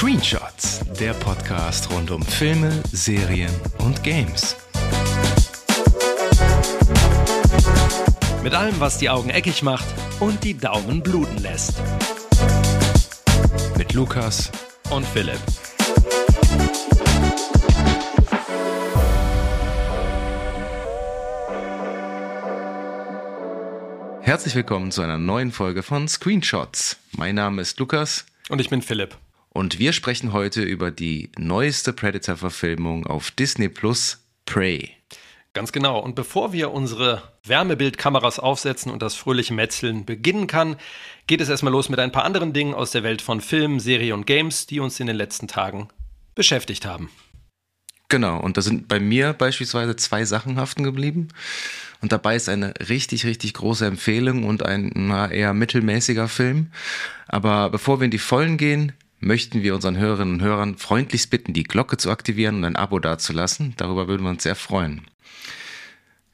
Screenshots, der Podcast rund um Filme, Serien und Games. Mit allem, was die Augen eckig macht und die Daumen bluten lässt. Mit Lukas und Philipp. Herzlich willkommen zu einer neuen Folge von Screenshots. Mein Name ist Lukas. Und ich bin Philipp. Und wir sprechen heute über die neueste Predator-Verfilmung auf Disney Plus, Prey. Ganz genau. Und bevor wir unsere Wärmebildkameras aufsetzen und das fröhliche Metzeln beginnen kann, geht es erstmal los mit ein paar anderen Dingen aus der Welt von Film, Serie und Games, die uns in den letzten Tagen beschäftigt haben. Genau, und da sind bei mir beispielsweise zwei Sachen haften geblieben. Und dabei ist eine richtig, richtig große Empfehlung und ein na, eher mittelmäßiger Film. Aber bevor wir in die Vollen gehen, möchten wir unseren Hörerinnen und Hörern freundlichst bitten, die Glocke zu aktivieren und ein Abo dazulassen. Darüber würden wir uns sehr freuen.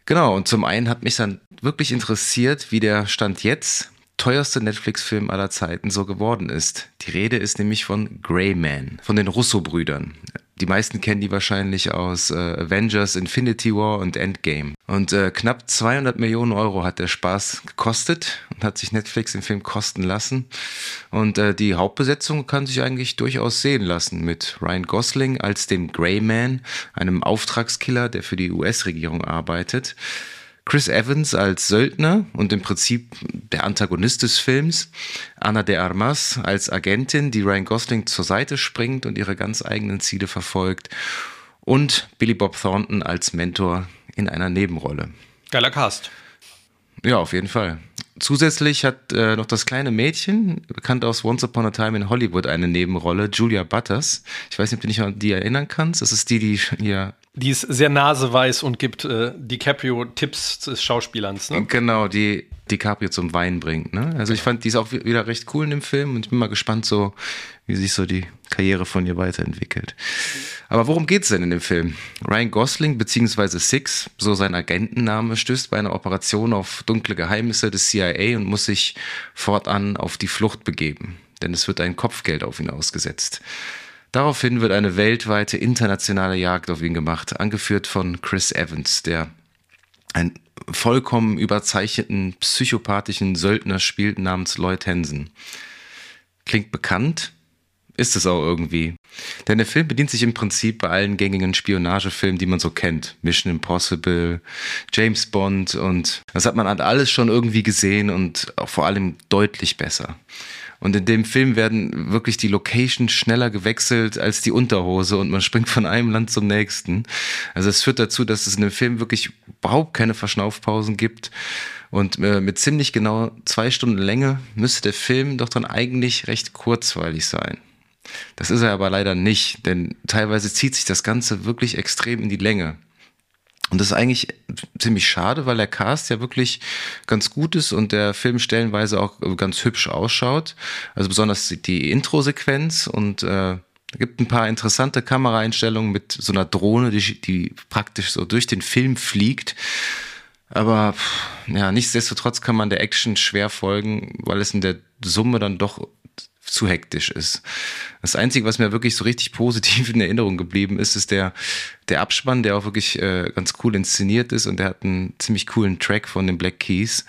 Genau, und zum einen hat mich dann wirklich interessiert, wie der Stand jetzt teuerste Netflix-Film aller Zeiten so geworden ist. Die Rede ist nämlich von Grey Man, von den Russo-Brüdern. Die meisten kennen die wahrscheinlich aus äh, Avengers, Infinity War und Endgame. Und äh, knapp 200 Millionen Euro hat der Spaß gekostet und hat sich Netflix den Film kosten lassen. Und äh, die Hauptbesetzung kann sich eigentlich durchaus sehen lassen mit Ryan Gosling als dem Grey Man, einem Auftragskiller, der für die US-Regierung arbeitet. Chris Evans als Söldner und im Prinzip der Antagonist des Films, Anna de Armas als Agentin, die Ryan Gosling zur Seite springt und ihre ganz eigenen Ziele verfolgt und Billy Bob Thornton als Mentor in einer Nebenrolle. Geiler Cast. Ja, auf jeden Fall. Zusätzlich hat äh, noch das kleine Mädchen, bekannt aus Once Upon a Time in Hollywood, eine Nebenrolle, Julia Butters. Ich weiß nicht, ob du dich an die erinnern kannst. Das ist die, die hier die ist sehr naseweiß und gibt äh, DiCaprio Tipps des Schauspielerns. Ne? Genau, die DiCaprio zum Wein bringt. Ne? Also ich fand die ist auch wieder recht cool in dem Film und ich bin mal gespannt, so wie sich so die Karriere von ihr weiterentwickelt. Aber worum geht's denn in dem Film? Ryan Gosling bzw. Six, so sein Agentenname, stößt bei einer Operation auf dunkle Geheimnisse des CIA und muss sich fortan auf die Flucht begeben, denn es wird ein Kopfgeld auf ihn ausgesetzt. Daraufhin wird eine weltweite internationale Jagd auf ihn gemacht, angeführt von Chris Evans, der einen vollkommen überzeichneten psychopathischen Söldner spielt namens Lloyd Hansen. Klingt bekannt, ist es auch irgendwie. Denn der Film bedient sich im Prinzip bei allen gängigen Spionagefilmen, die man so kennt. Mission Impossible, James Bond und das hat man alles schon irgendwie gesehen und vor allem deutlich besser. Und in dem Film werden wirklich die Locations schneller gewechselt als die Unterhose und man springt von einem Land zum nächsten. Also es führt dazu, dass es in dem Film wirklich überhaupt keine Verschnaufpausen gibt. Und äh, mit ziemlich genau zwei Stunden Länge müsste der Film doch dann eigentlich recht kurzweilig sein. Das ist er aber leider nicht, denn teilweise zieht sich das Ganze wirklich extrem in die Länge. Und das ist eigentlich ziemlich schade, weil der Cast ja wirklich ganz gut ist und der Film stellenweise auch ganz hübsch ausschaut. Also besonders die Intro-Sequenz und äh, gibt ein paar interessante Kameraeinstellungen mit so einer Drohne, die, die praktisch so durch den Film fliegt. Aber ja, nichtsdestotrotz kann man der Action schwer folgen, weil es in der Summe dann doch zu hektisch ist. Das Einzige, was mir wirklich so richtig positiv in Erinnerung geblieben ist, ist der, der Abspann, der auch wirklich äh, ganz cool inszeniert ist und der hat einen ziemlich coolen Track von den Black Keys.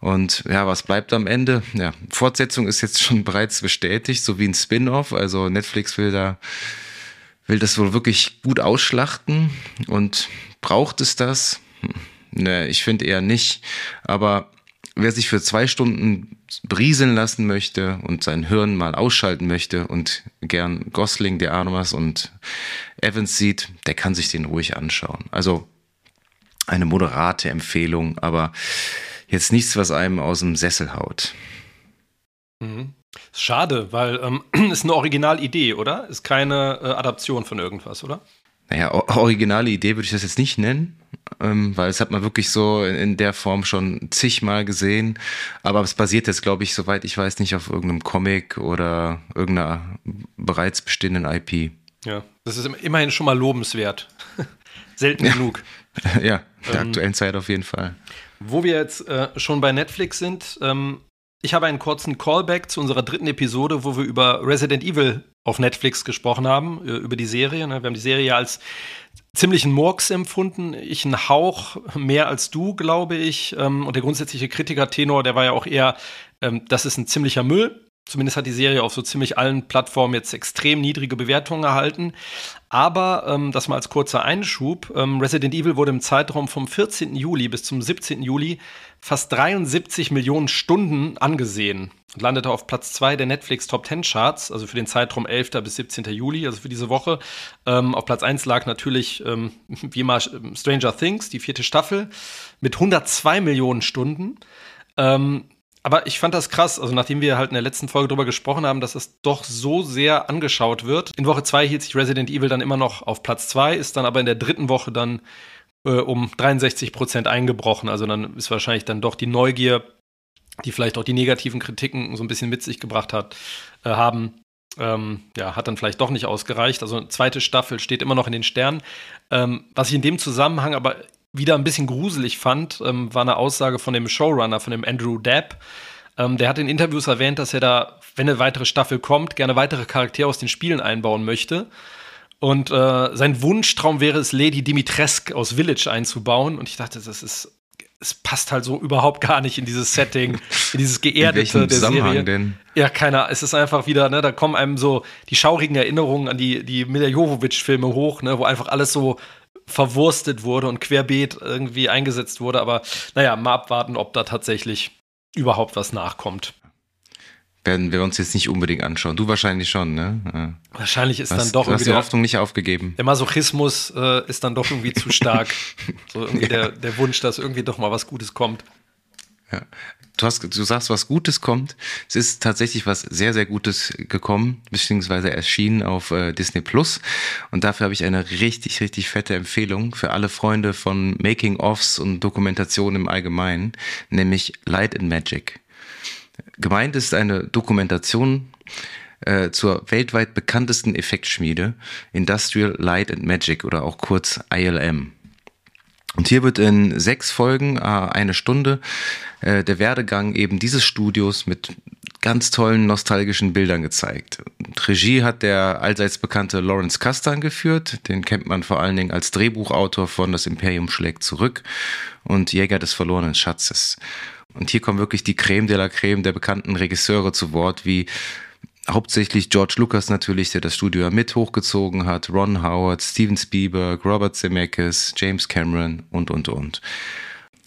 Und ja, was bleibt am Ende? Ja, Fortsetzung ist jetzt schon bereits bestätigt, so wie ein Spin-off. Also Netflix will da, will das wohl wirklich gut ausschlachten und braucht es das? Hm, ne, ich finde eher nicht. Aber wer sich für zwei Stunden brieseln lassen möchte und sein Hirn mal ausschalten möchte und gern Gosling, der Armas und Evans sieht, der kann sich den ruhig anschauen. Also eine moderate Empfehlung, aber jetzt nichts, was einem aus dem Sessel haut. Mhm. Schade, weil ähm, ist eine Originalidee, oder? Ist keine äh, Adaption von irgendwas, oder? Naja, originale Idee würde ich das jetzt nicht nennen ähm, weil es hat man wirklich so in, in der Form schon zigmal gesehen. Aber es basiert jetzt, glaube ich, soweit ich weiß, nicht auf irgendeinem Comic oder irgendeiner bereits bestehenden IP. Ja, das ist immerhin schon mal lobenswert. Selten ja. genug. ja, der ähm, aktuellen Zeit auf jeden Fall. Wo wir jetzt äh, schon bei Netflix sind, ähm, ich habe einen kurzen Callback zu unserer dritten Episode, wo wir über Resident Evil auf Netflix gesprochen haben, äh, über die Serie. Ne? Wir haben die Serie als ziemlichen Murks empfunden. Ich einen Hauch mehr als du, glaube ich. Ähm, und der grundsätzliche Kritiker-Tenor, der war ja auch eher, ähm, das ist ein ziemlicher Müll. Zumindest hat die Serie auf so ziemlich allen Plattformen jetzt extrem niedrige Bewertungen erhalten. Aber ähm, das mal als kurzer Einschub. Ähm, Resident Evil wurde im Zeitraum vom 14. Juli bis zum 17. Juli fast 73 Millionen Stunden angesehen und landete auf Platz 2 der Netflix Top 10 Charts, also für den Zeitraum 11. bis 17. Juli, also für diese Woche. Ähm, auf Platz 1 lag natürlich ähm, wie immer Stranger Things, die vierte Staffel, mit 102 Millionen Stunden. Ähm, aber ich fand das krass, also nachdem wir halt in der letzten Folge darüber gesprochen haben, dass es doch so sehr angeschaut wird. In Woche 2 hielt sich Resident Evil dann immer noch auf Platz 2, ist dann aber in der dritten Woche dann äh, um 63 Prozent eingebrochen. Also dann ist wahrscheinlich dann doch die Neugier, die vielleicht auch die negativen Kritiken so ein bisschen mit sich gebracht hat, äh, haben, ähm, ja, hat dann vielleicht doch nicht ausgereicht. Also zweite Staffel steht immer noch in den Sternen. Ähm, was ich in dem Zusammenhang aber wieder ein bisschen gruselig fand, ähm, war eine Aussage von dem Showrunner, von dem Andrew Dabb. Ähm, der hat in Interviews erwähnt, dass er da, wenn eine weitere Staffel kommt, gerne weitere Charaktere aus den Spielen einbauen möchte. Und äh, sein Wunschtraum wäre es, Lady Dimitrescu aus Village einzubauen. Und ich dachte, das ist, es passt halt so überhaupt gar nicht in dieses Setting, in dieses Geerdete in der Serie. Denn? Ja, keiner. Es ist einfach wieder, ne, da kommen einem so die schaurigen Erinnerungen an die, die Mila Jovovich-Filme hoch, ne, wo einfach alles so verwurstet wurde und querbeet irgendwie eingesetzt wurde. Aber naja, mal abwarten, ob da tatsächlich überhaupt was nachkommt. Werden wir uns jetzt nicht unbedingt anschauen. Du wahrscheinlich schon, ne? Ja. Wahrscheinlich ist was, dann doch du hast die Hoffnung nicht aufgegeben. Der Masochismus äh, ist dann doch irgendwie zu stark. so irgendwie ja. der, der Wunsch, dass irgendwie doch mal was Gutes kommt. Ja. Du, hast, du sagst, was Gutes kommt. Es ist tatsächlich was sehr, sehr Gutes gekommen, beziehungsweise erschienen auf äh, Disney Plus. Und dafür habe ich eine richtig, richtig fette Empfehlung für alle Freunde von Making-ofs und Dokumentation im Allgemeinen, nämlich Light and Magic. Gemeint ist eine Dokumentation äh, zur weltweit bekanntesten Effektschmiede, Industrial Light and Magic oder auch kurz ILM. Und hier wird in sechs Folgen, äh, eine Stunde, äh, der Werdegang eben dieses Studios mit ganz tollen nostalgischen Bildern gezeigt. Regie hat der allseits bekannte Lawrence Kasdan geführt. Den kennt man vor allen Dingen als Drehbuchautor von Das Imperium schlägt zurück und Jäger des verlorenen Schatzes. Und hier kommen wirklich die Creme de la Creme der bekannten Regisseure zu Wort, wie hauptsächlich George Lucas natürlich, der das Studio mit hochgezogen hat, Ron Howard, Steven Spielberg, Robert Zemeckis, James Cameron und, und, und.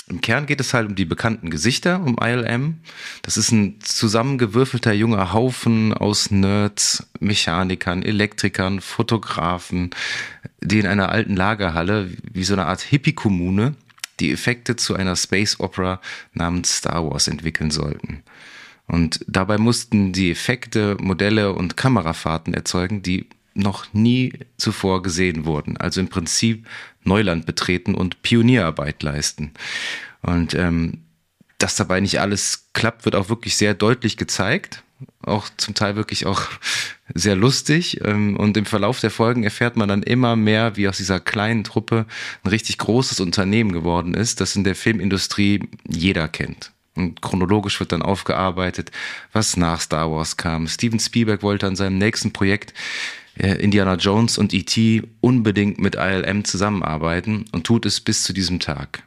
Im Kern geht es halt um die bekannten Gesichter, um ILM. Das ist ein zusammengewürfelter junger Haufen aus Nerds, Mechanikern, Elektrikern, Fotografen, die in einer alten Lagerhalle, wie so eine Art Hippie-Kommune, die Effekte zu einer Space Opera namens Star Wars entwickeln sollten. Und dabei mussten die Effekte, Modelle und Kamerafahrten erzeugen, die noch nie zuvor gesehen wurden. Also im Prinzip Neuland betreten und Pionierarbeit leisten. Und ähm, dass dabei nicht alles klappt, wird auch wirklich sehr deutlich gezeigt. Auch zum Teil wirklich auch sehr lustig. Ähm, und im Verlauf der Folgen erfährt man dann immer mehr, wie aus dieser kleinen Truppe ein richtig großes Unternehmen geworden ist, das in der Filmindustrie jeder kennt. Und chronologisch wird dann aufgearbeitet, was nach Star Wars kam. Steven Spielberg wollte an seinem nächsten Projekt Indiana Jones und E.T. unbedingt mit ILM zusammenarbeiten und tut es bis zu diesem Tag.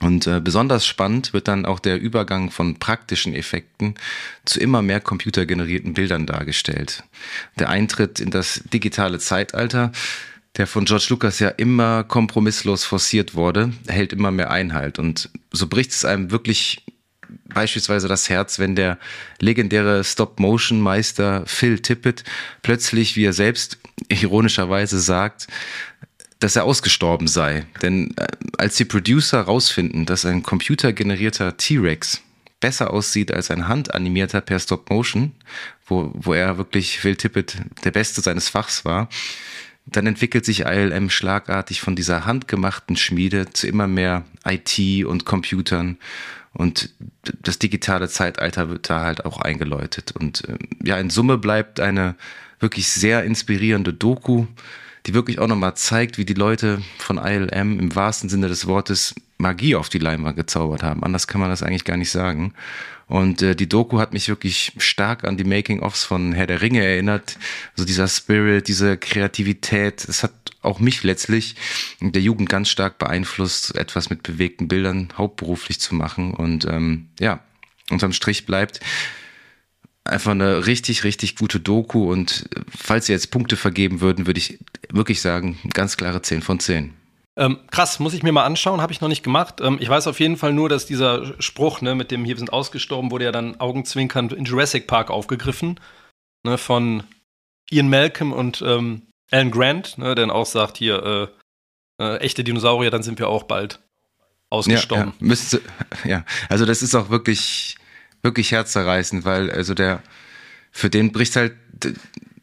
Und äh, besonders spannend wird dann auch der Übergang von praktischen Effekten zu immer mehr computergenerierten Bildern dargestellt. Der Eintritt in das digitale Zeitalter der von George Lucas ja immer kompromisslos forciert wurde, hält immer mehr Einhalt. Und so bricht es einem wirklich beispielsweise das Herz, wenn der legendäre Stop-Motion-Meister Phil Tippett plötzlich, wie er selbst ironischerweise sagt, dass er ausgestorben sei. Denn äh, als die Producer rausfinden, dass ein computergenerierter T-Rex besser aussieht als ein handanimierter per Stop-Motion, wo, wo er wirklich Phil Tippett der Beste seines Fachs war, dann entwickelt sich ILM schlagartig von dieser handgemachten Schmiede zu immer mehr IT und Computern und das digitale Zeitalter wird da halt auch eingeläutet. Und ähm, ja, in Summe bleibt eine wirklich sehr inspirierende Doku, die wirklich auch nochmal zeigt, wie die Leute von ILM im wahrsten Sinne des Wortes Magie auf die Leinwand gezaubert haben. Anders kann man das eigentlich gar nicht sagen. Und äh, die Doku hat mich wirklich stark an die Making-ofs von Herr der Ringe erinnert. Also dieser Spirit, diese Kreativität, es hat auch mich letztlich in der Jugend ganz stark beeinflusst, etwas mit bewegten Bildern hauptberuflich zu machen. Und ähm, ja, unterm Strich bleibt einfach eine richtig, richtig gute Doku. Und falls sie jetzt Punkte vergeben würden, würde ich wirklich sagen, ganz klare 10 von 10. Ähm, krass, muss ich mir mal anschauen, habe ich noch nicht gemacht. Ähm, ich weiß auf jeden Fall nur, dass dieser Spruch, ne, mit dem hier sind ausgestorben, wurde ja dann augenzwinkernd in Jurassic Park aufgegriffen. Ne, von Ian Malcolm und ähm, Alan Grant, ne, der dann auch sagt, hier, äh, äh, echte Dinosaurier, dann sind wir auch bald ausgestorben. Ja, ja, müsste, ja, also das ist auch wirklich, wirklich herzzerreißend, weil also der, für den bricht halt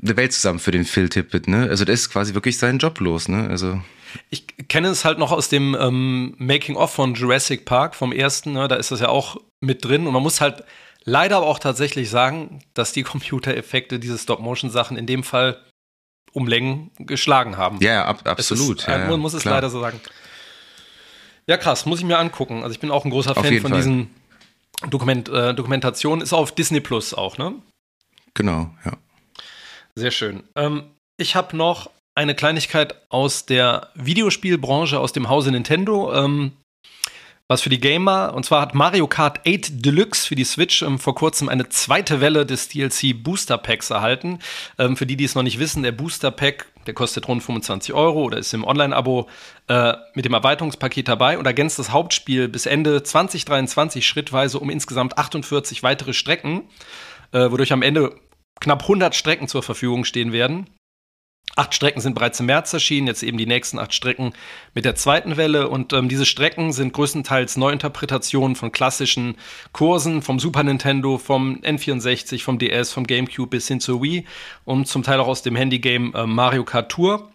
eine Welt zusammen für den Phil Tippett, ne? Also der ist quasi wirklich seinen Job los, ne? Also ich kenne es halt noch aus dem ähm, Making-of von Jurassic Park, vom ersten, ne? da ist das ja auch mit drin. Und man muss halt leider aber auch tatsächlich sagen, dass die Computereffekte, diese Stop-Motion-Sachen in dem Fall um Längen geschlagen haben. Ja, ab, absolut. Ist, ja, man muss es klar. leider so sagen. Ja, krass, muss ich mir angucken. Also ich bin auch ein großer Fan von Fall. diesen Dokument, äh, Dokumentationen. Ist auf Disney Plus auch, ne? Genau, ja. Sehr schön. Ähm, ich habe noch eine Kleinigkeit aus der Videospielbranche, aus dem Hause Nintendo. Ähm, was für die Gamer. Und zwar hat Mario Kart 8 Deluxe für die Switch ähm, vor kurzem eine zweite Welle des DLC Booster Packs erhalten. Ähm, für die, die es noch nicht wissen, der Booster Pack, der kostet rund 25 Euro oder ist im Online-Abo äh, mit dem Erweiterungspaket dabei und ergänzt das Hauptspiel bis Ende 2023 schrittweise um insgesamt 48 weitere Strecken, äh, wodurch am Ende knapp 100 Strecken zur Verfügung stehen werden. Acht Strecken sind bereits im März erschienen, jetzt eben die nächsten acht Strecken mit der zweiten Welle. Und ähm, diese Strecken sind größtenteils Neuinterpretationen von klassischen Kursen vom Super Nintendo, vom N64, vom DS, vom GameCube bis hin zur Wii und zum Teil auch aus dem Handygame äh, Mario Kart Tour.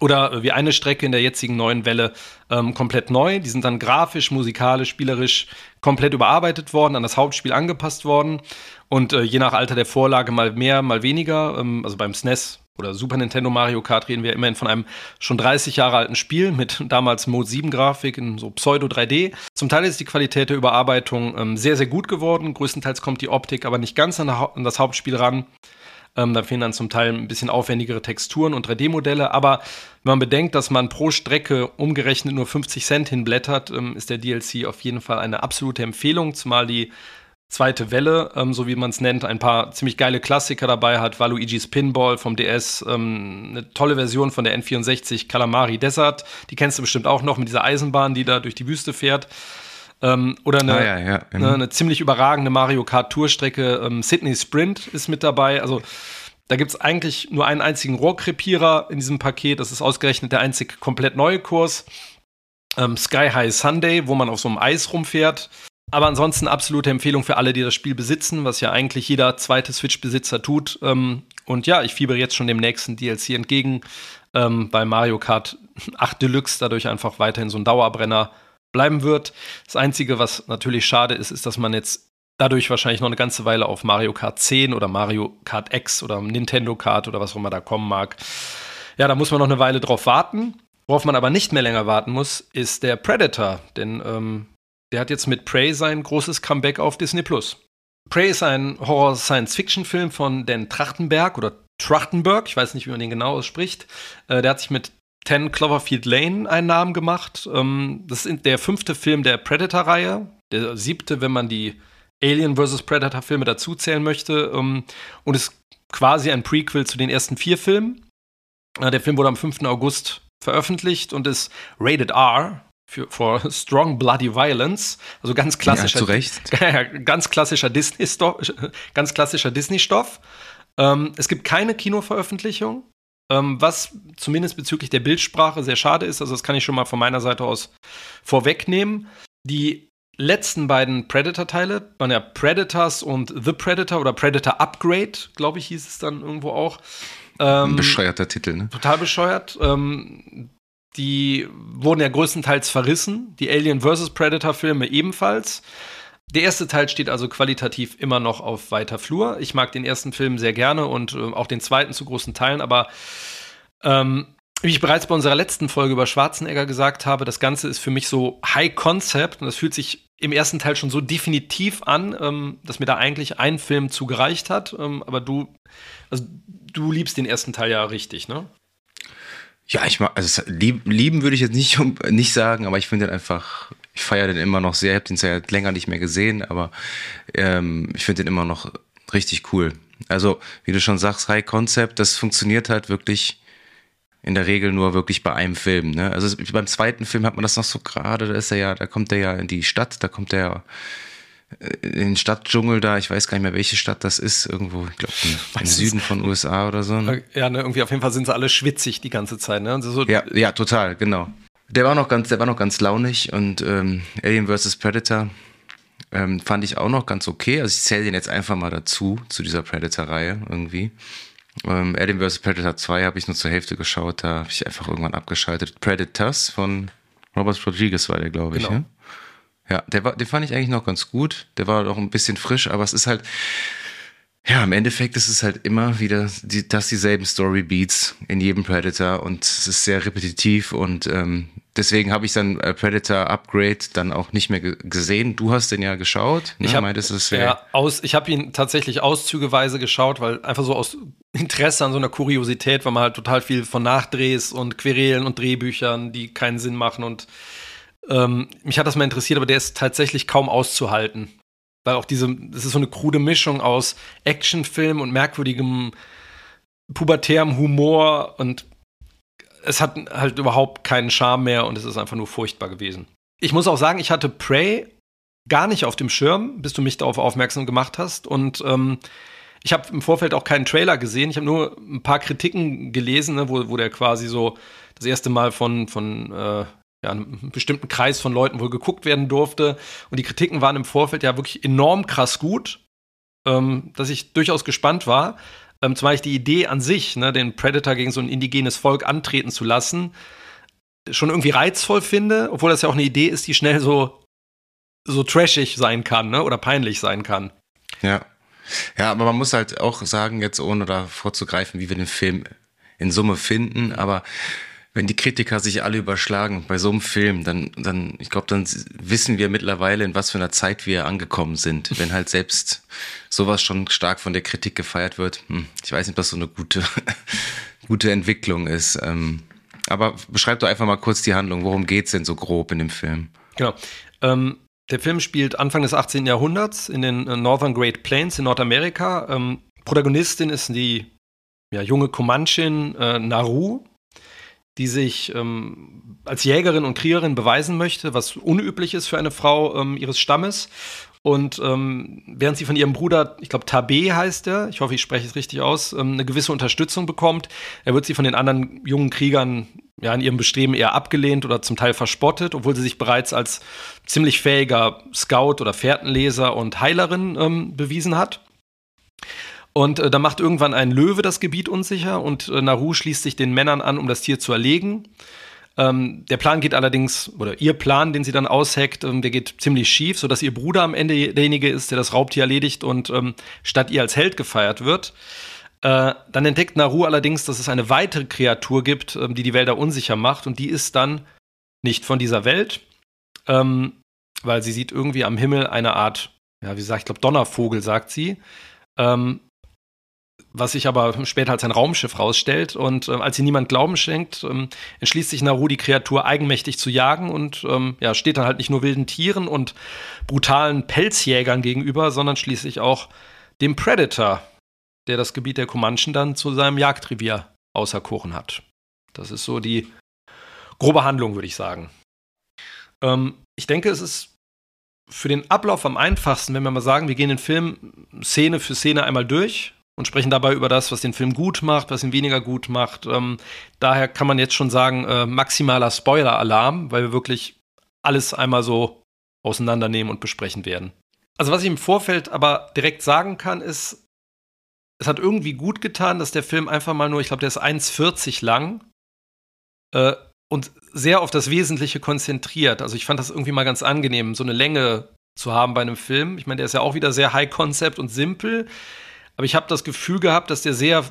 Oder äh, wie eine Strecke in der jetzigen neuen Welle ähm, komplett neu. Die sind dann grafisch, musikalisch, spielerisch komplett überarbeitet worden, an das Hauptspiel angepasst worden. Und äh, je nach Alter der Vorlage mal mehr, mal weniger. Ähm, also beim SNES oder Super Nintendo Mario Kart reden wir immerhin von einem schon 30 Jahre alten Spiel mit damals Mode 7 Grafik in so Pseudo 3D. Zum Teil ist die Qualität der Überarbeitung ähm, sehr, sehr gut geworden. Größtenteils kommt die Optik aber nicht ganz an, an das Hauptspiel ran. Ähm, da fehlen dann zum Teil ein bisschen aufwendigere Texturen und 3D-Modelle. Aber wenn man bedenkt, dass man pro Strecke umgerechnet nur 50 Cent hinblättert, ähm, ist der DLC auf jeden Fall eine absolute Empfehlung, zumal die zweite Welle, ähm, so wie man es nennt, ein paar ziemlich geile Klassiker dabei hat. Waluigi's Pinball vom DS, ähm, eine tolle Version von der N64 Calamari Desert. Die kennst du bestimmt auch noch mit dieser Eisenbahn, die da durch die Wüste fährt. Ähm, oder eine, ah, ja, ja. Mhm. Eine, eine, ziemlich überragende Mario Kart Tourstrecke. Ähm, Sydney Sprint ist mit dabei. Also da gibt es eigentlich nur einen einzigen Rohrkrepierer in diesem Paket. Das ist ausgerechnet der einzig komplett neue Kurs. Ähm, Sky High Sunday, wo man auf so einem Eis rumfährt. Aber ansonsten absolute Empfehlung für alle, die das Spiel besitzen, was ja eigentlich jeder zweite Switch-Besitzer tut. Ähm, und ja, ich fiebere jetzt schon dem nächsten DLC entgegen, ähm, weil Mario Kart 8 Deluxe dadurch einfach weiterhin so ein Dauerbrenner bleiben wird. Das Einzige, was natürlich schade ist, ist, dass man jetzt dadurch wahrscheinlich noch eine ganze Weile auf Mario Kart 10 oder Mario Kart X oder Nintendo Kart oder was auch immer da kommen mag. Ja, da muss man noch eine Weile drauf warten. Worauf man aber nicht mehr länger warten muss, ist der Predator. Denn ähm, der hat jetzt mit Prey sein großes Comeback auf Disney Plus. Prey ist ein Horror-Science-Fiction-Film von Dan Trachtenberg oder Trachtenberg, ich weiß nicht, wie man den genau ausspricht. Äh, der hat sich mit 10 Cloverfield Lane einen Namen gemacht. Ähm, das ist der fünfte Film der Predator-Reihe, der siebte, wenn man die Alien vs. Predator-Filme dazuzählen möchte. Ähm, und ist quasi ein Prequel zu den ersten vier Filmen. Äh, der Film wurde am 5. August veröffentlicht und ist rated R, für for Strong Bloody Violence, also ganz klassischer, ja, zu Recht. ganz klassischer Disney-Stoff. Ganz klassischer Disney-Stoff. Ähm, es gibt keine Kinoveröffentlichung, ähm, was zumindest bezüglich der Bildsprache sehr schade ist. Also das kann ich schon mal von meiner Seite aus vorwegnehmen. Die letzten beiden Predator-Teile waren ja Predators und The Predator oder Predator Upgrade, glaube ich, hieß es dann irgendwo auch. Ähm, Bescheuerter Titel, ne? Total bescheuert. Ähm, die wurden ja größtenteils verrissen. Die Alien vs. Predator-Filme ebenfalls. Der erste Teil steht also qualitativ immer noch auf weiter Flur. Ich mag den ersten Film sehr gerne und äh, auch den zweiten zu großen Teilen, aber ähm, wie ich bereits bei unserer letzten Folge über Schwarzenegger gesagt habe, das Ganze ist für mich so High Concept und das fühlt sich im ersten Teil schon so definitiv an, ähm, dass mir da eigentlich ein Film zugereicht hat. Ähm, aber du, also du liebst den ersten Teil ja richtig, ne? Ja, ich mag, also lieb, lieben würde ich jetzt nicht, nicht sagen, aber ich finde den einfach, ich feiere den immer noch sehr. Ich habe den ja länger nicht mehr gesehen, aber ähm, ich finde den immer noch richtig cool. Also, wie du schon sagst, High Concept, das funktioniert halt wirklich in der Regel nur wirklich bei einem Film. Ne? Also beim zweiten Film hat man das noch so gerade, da ist er ja, da kommt er ja in die Stadt, da kommt er ja den Stadtdschungel da, ich weiß gar nicht mehr, welche Stadt das ist, irgendwo, ich glaube, im Süden von USA oder so. Ne? Ja, ne, irgendwie auf jeden Fall sind sie alle schwitzig die ganze Zeit, ne? So ja, ja, total, genau. Der war noch ganz, der war noch ganz launig und ähm, Alien vs. Predator ähm, fand ich auch noch ganz okay. Also ich zähle den jetzt einfach mal dazu, zu dieser Predator-Reihe irgendwie. Ähm, Alien vs. Predator 2 habe ich nur zur Hälfte geschaut, da habe ich einfach irgendwann abgeschaltet. Predators von Robert Rodriguez war der, glaube ich. Genau. Ne? Ja, der war, den fand ich eigentlich noch ganz gut. Der war doch ein bisschen frisch, aber es ist halt, ja, im Endeffekt ist es halt immer wieder die, das dieselben Storybeats in jedem Predator und es ist sehr repetitiv und ähm, deswegen habe ich dann äh, Predator Upgrade dann auch nicht mehr gesehen. Du hast den ja geschaut. Ne? Ich habe ja, aus, ich habe ihn tatsächlich auszügeweise geschaut, weil einfach so aus Interesse an so einer Kuriosität, weil man halt total viel von Nachdrehs und Querelen und Drehbüchern, die keinen Sinn machen und ähm, mich hat das mal interessiert, aber der ist tatsächlich kaum auszuhalten weil auch diese, das ist so eine krude Mischung aus Actionfilm und merkwürdigem pubertärem Humor und es hat halt überhaupt keinen Charme mehr und es ist einfach nur furchtbar gewesen. Ich muss auch sagen, ich hatte Prey gar nicht auf dem Schirm, bis du mich darauf aufmerksam gemacht hast und ähm, ich habe im Vorfeld auch keinen Trailer gesehen. Ich habe nur ein paar Kritiken gelesen, ne, wo, wo der quasi so das erste Mal von, von äh, ja, einem bestimmten Kreis von Leuten wohl geguckt werden durfte. Und die Kritiken waren im Vorfeld ja wirklich enorm krass gut, ähm, dass ich durchaus gespannt war. Ähm, zumal ich die Idee an sich, ne, den Predator gegen so ein indigenes Volk antreten zu lassen, schon irgendwie reizvoll finde, obwohl das ja auch eine Idee ist, die schnell so, so trashig sein kann, ne, oder peinlich sein kann. Ja. Ja, aber man muss halt auch sagen, jetzt ohne da vorzugreifen, wie wir den Film in Summe finden, aber wenn die Kritiker sich alle überschlagen bei so einem Film, dann, dann, ich glaube, dann wissen wir mittlerweile, in was für einer Zeit wir angekommen sind. Wenn halt selbst sowas schon stark von der Kritik gefeiert wird. Hm, ich weiß nicht, ob das so eine gute, gute Entwicklung ist. Ähm, aber beschreib doch einfach mal kurz die Handlung. Worum geht's denn so grob in dem Film? Genau. Ähm, der Film spielt Anfang des 18. Jahrhunderts in den äh, Northern Great Plains in Nordamerika. Ähm, Protagonistin ist die ja, junge Comanchin äh, Naru, die sich ähm, als Jägerin und Kriegerin beweisen möchte, was unüblich ist für eine Frau ähm, ihres Stammes. Und ähm, während sie von ihrem Bruder, ich glaube Tabe heißt er, ich hoffe, ich spreche es richtig aus, ähm, eine gewisse Unterstützung bekommt, er wird sie von den anderen jungen Kriegern ja in ihrem Bestreben eher abgelehnt oder zum Teil verspottet, obwohl sie sich bereits als ziemlich fähiger Scout oder Fährtenleser und Heilerin ähm, bewiesen hat. Und äh, da macht irgendwann ein Löwe das Gebiet unsicher und äh, Naru schließt sich den Männern an, um das Tier zu erlegen. Ähm, der Plan geht allerdings, oder ihr Plan, den sie dann ausheckt, ähm, der geht ziemlich schief, sodass ihr Bruder am Ende derjenige ist, der das Raubtier erledigt und ähm, statt ihr als Held gefeiert wird. Äh, dann entdeckt Naru allerdings, dass es eine weitere Kreatur gibt, ähm, die die Wälder unsicher macht und die ist dann nicht von dieser Welt, ähm, weil sie sieht irgendwie am Himmel eine Art, ja, wie gesagt, ich glaube Donnervogel, sagt sie. Ähm, was sich aber später als ein Raumschiff rausstellt. Und äh, als sie niemand Glauben schenkt, ähm, entschließt sich Naru, die Kreatur eigenmächtig zu jagen und ähm, ja, steht dann halt nicht nur wilden Tieren und brutalen Pelzjägern gegenüber, sondern schließlich auch dem Predator, der das Gebiet der Comanchen dann zu seinem Jagdrevier auserkoren hat. Das ist so die grobe Handlung, würde ich sagen. Ähm, ich denke, es ist für den Ablauf am einfachsten, wenn wir mal sagen, wir gehen den Film Szene für Szene einmal durch und sprechen dabei über das, was den Film gut macht, was ihn weniger gut macht. Ähm, daher kann man jetzt schon sagen, äh, maximaler Spoiler-Alarm, weil wir wirklich alles einmal so auseinandernehmen und besprechen werden. Also was ich im Vorfeld aber direkt sagen kann, ist, es hat irgendwie gut getan, dass der Film einfach mal nur, ich glaube, der ist 1,40 lang äh, und sehr auf das Wesentliche konzentriert. Also ich fand das irgendwie mal ganz angenehm, so eine Länge zu haben bei einem Film. Ich meine, der ist ja auch wieder sehr High-Concept und simpel. Aber ich habe das Gefühl gehabt, dass der sehr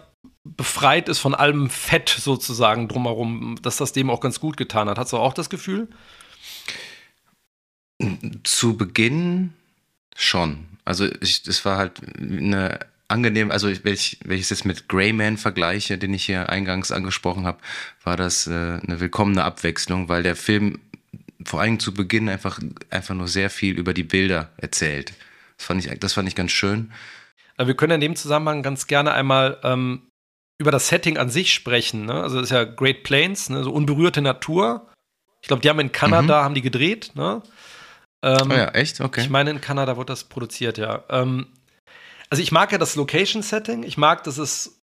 befreit ist von allem Fett sozusagen drumherum, dass das dem auch ganz gut getan hat. Hast du auch das Gefühl? Zu Beginn schon. Also ich, das war halt eine angenehm, also wenn ich, wenn ich es jetzt mit Greyman vergleiche, den ich hier eingangs angesprochen habe, war das äh, eine willkommene Abwechslung, weil der Film vor allem zu Beginn einfach, einfach nur sehr viel über die Bilder erzählt. Das fand ich, das fand ich ganz schön. Wir können in dem Zusammenhang ganz gerne einmal ähm, über das Setting an sich sprechen. Ne? Also das ist ja Great Plains, ne? so unberührte Natur. Ich glaube, die haben in Kanada mhm. haben die gedreht. Ne? Ähm, oh ja, echt? Okay. Ich meine, in Kanada wurde das produziert, ja. Ähm, also ich mag ja das Location-Setting. Ich mag, dass es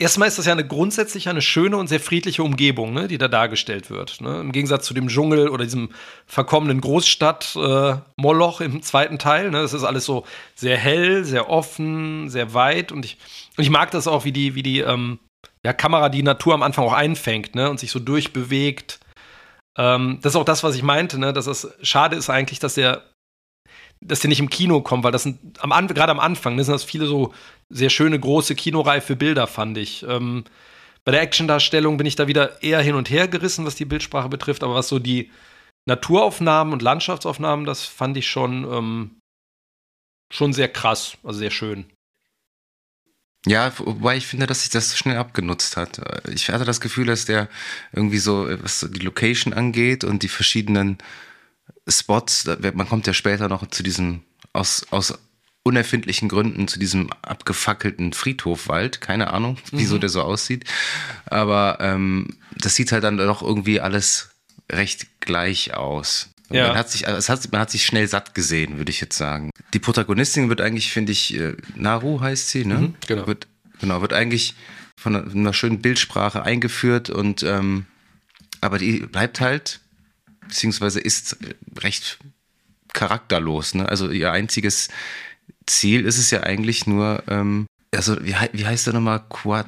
Erstmal ist das ja eine grundsätzlich eine schöne und sehr friedliche Umgebung, ne, die da dargestellt wird. Ne? Im Gegensatz zu dem Dschungel oder diesem verkommenen Großstadt äh, im zweiten Teil. Ne? Das ist alles so sehr hell, sehr offen, sehr weit. Und ich, und ich mag das auch, wie die, wie die ähm, ja, Kamera die Natur am Anfang auch einfängt ne? und sich so durchbewegt. Ähm, das ist auch das, was ich meinte, ne? dass es schade ist eigentlich, dass der dass der nicht im Kino kommt, weil das sind am gerade am Anfang ne, sind das viele so sehr schöne große kinoreife Bilder fand ich. Ähm, bei der Actiondarstellung bin ich da wieder eher hin und her gerissen, was die Bildsprache betrifft, aber was so die Naturaufnahmen und Landschaftsaufnahmen, das fand ich schon ähm, schon sehr krass, also sehr schön. Ja, wobei ich finde, dass sich das schnell abgenutzt hat. Ich hatte das Gefühl, dass der irgendwie so, was die Location angeht und die verschiedenen Spots, man kommt ja später noch zu diesem, aus, aus unerfindlichen Gründen zu diesem abgefackelten Friedhofwald. Keine Ahnung, wieso mhm. der so aussieht. Aber ähm, das sieht halt dann doch irgendwie alles recht gleich aus. Ja. Man, hat sich, es hat, man hat sich schnell satt gesehen, würde ich jetzt sagen. Die Protagonistin wird eigentlich, finde ich, äh, Naru heißt sie, ne? Mhm, genau. Wird, genau, wird eigentlich von einer, einer schönen Bildsprache eingeführt und ähm, aber die bleibt halt beziehungsweise ist recht charakterlos. Ne? Also ihr einziges Ziel ist es ja eigentlich nur, ähm, also wie, wie heißt der nochmal? Quad.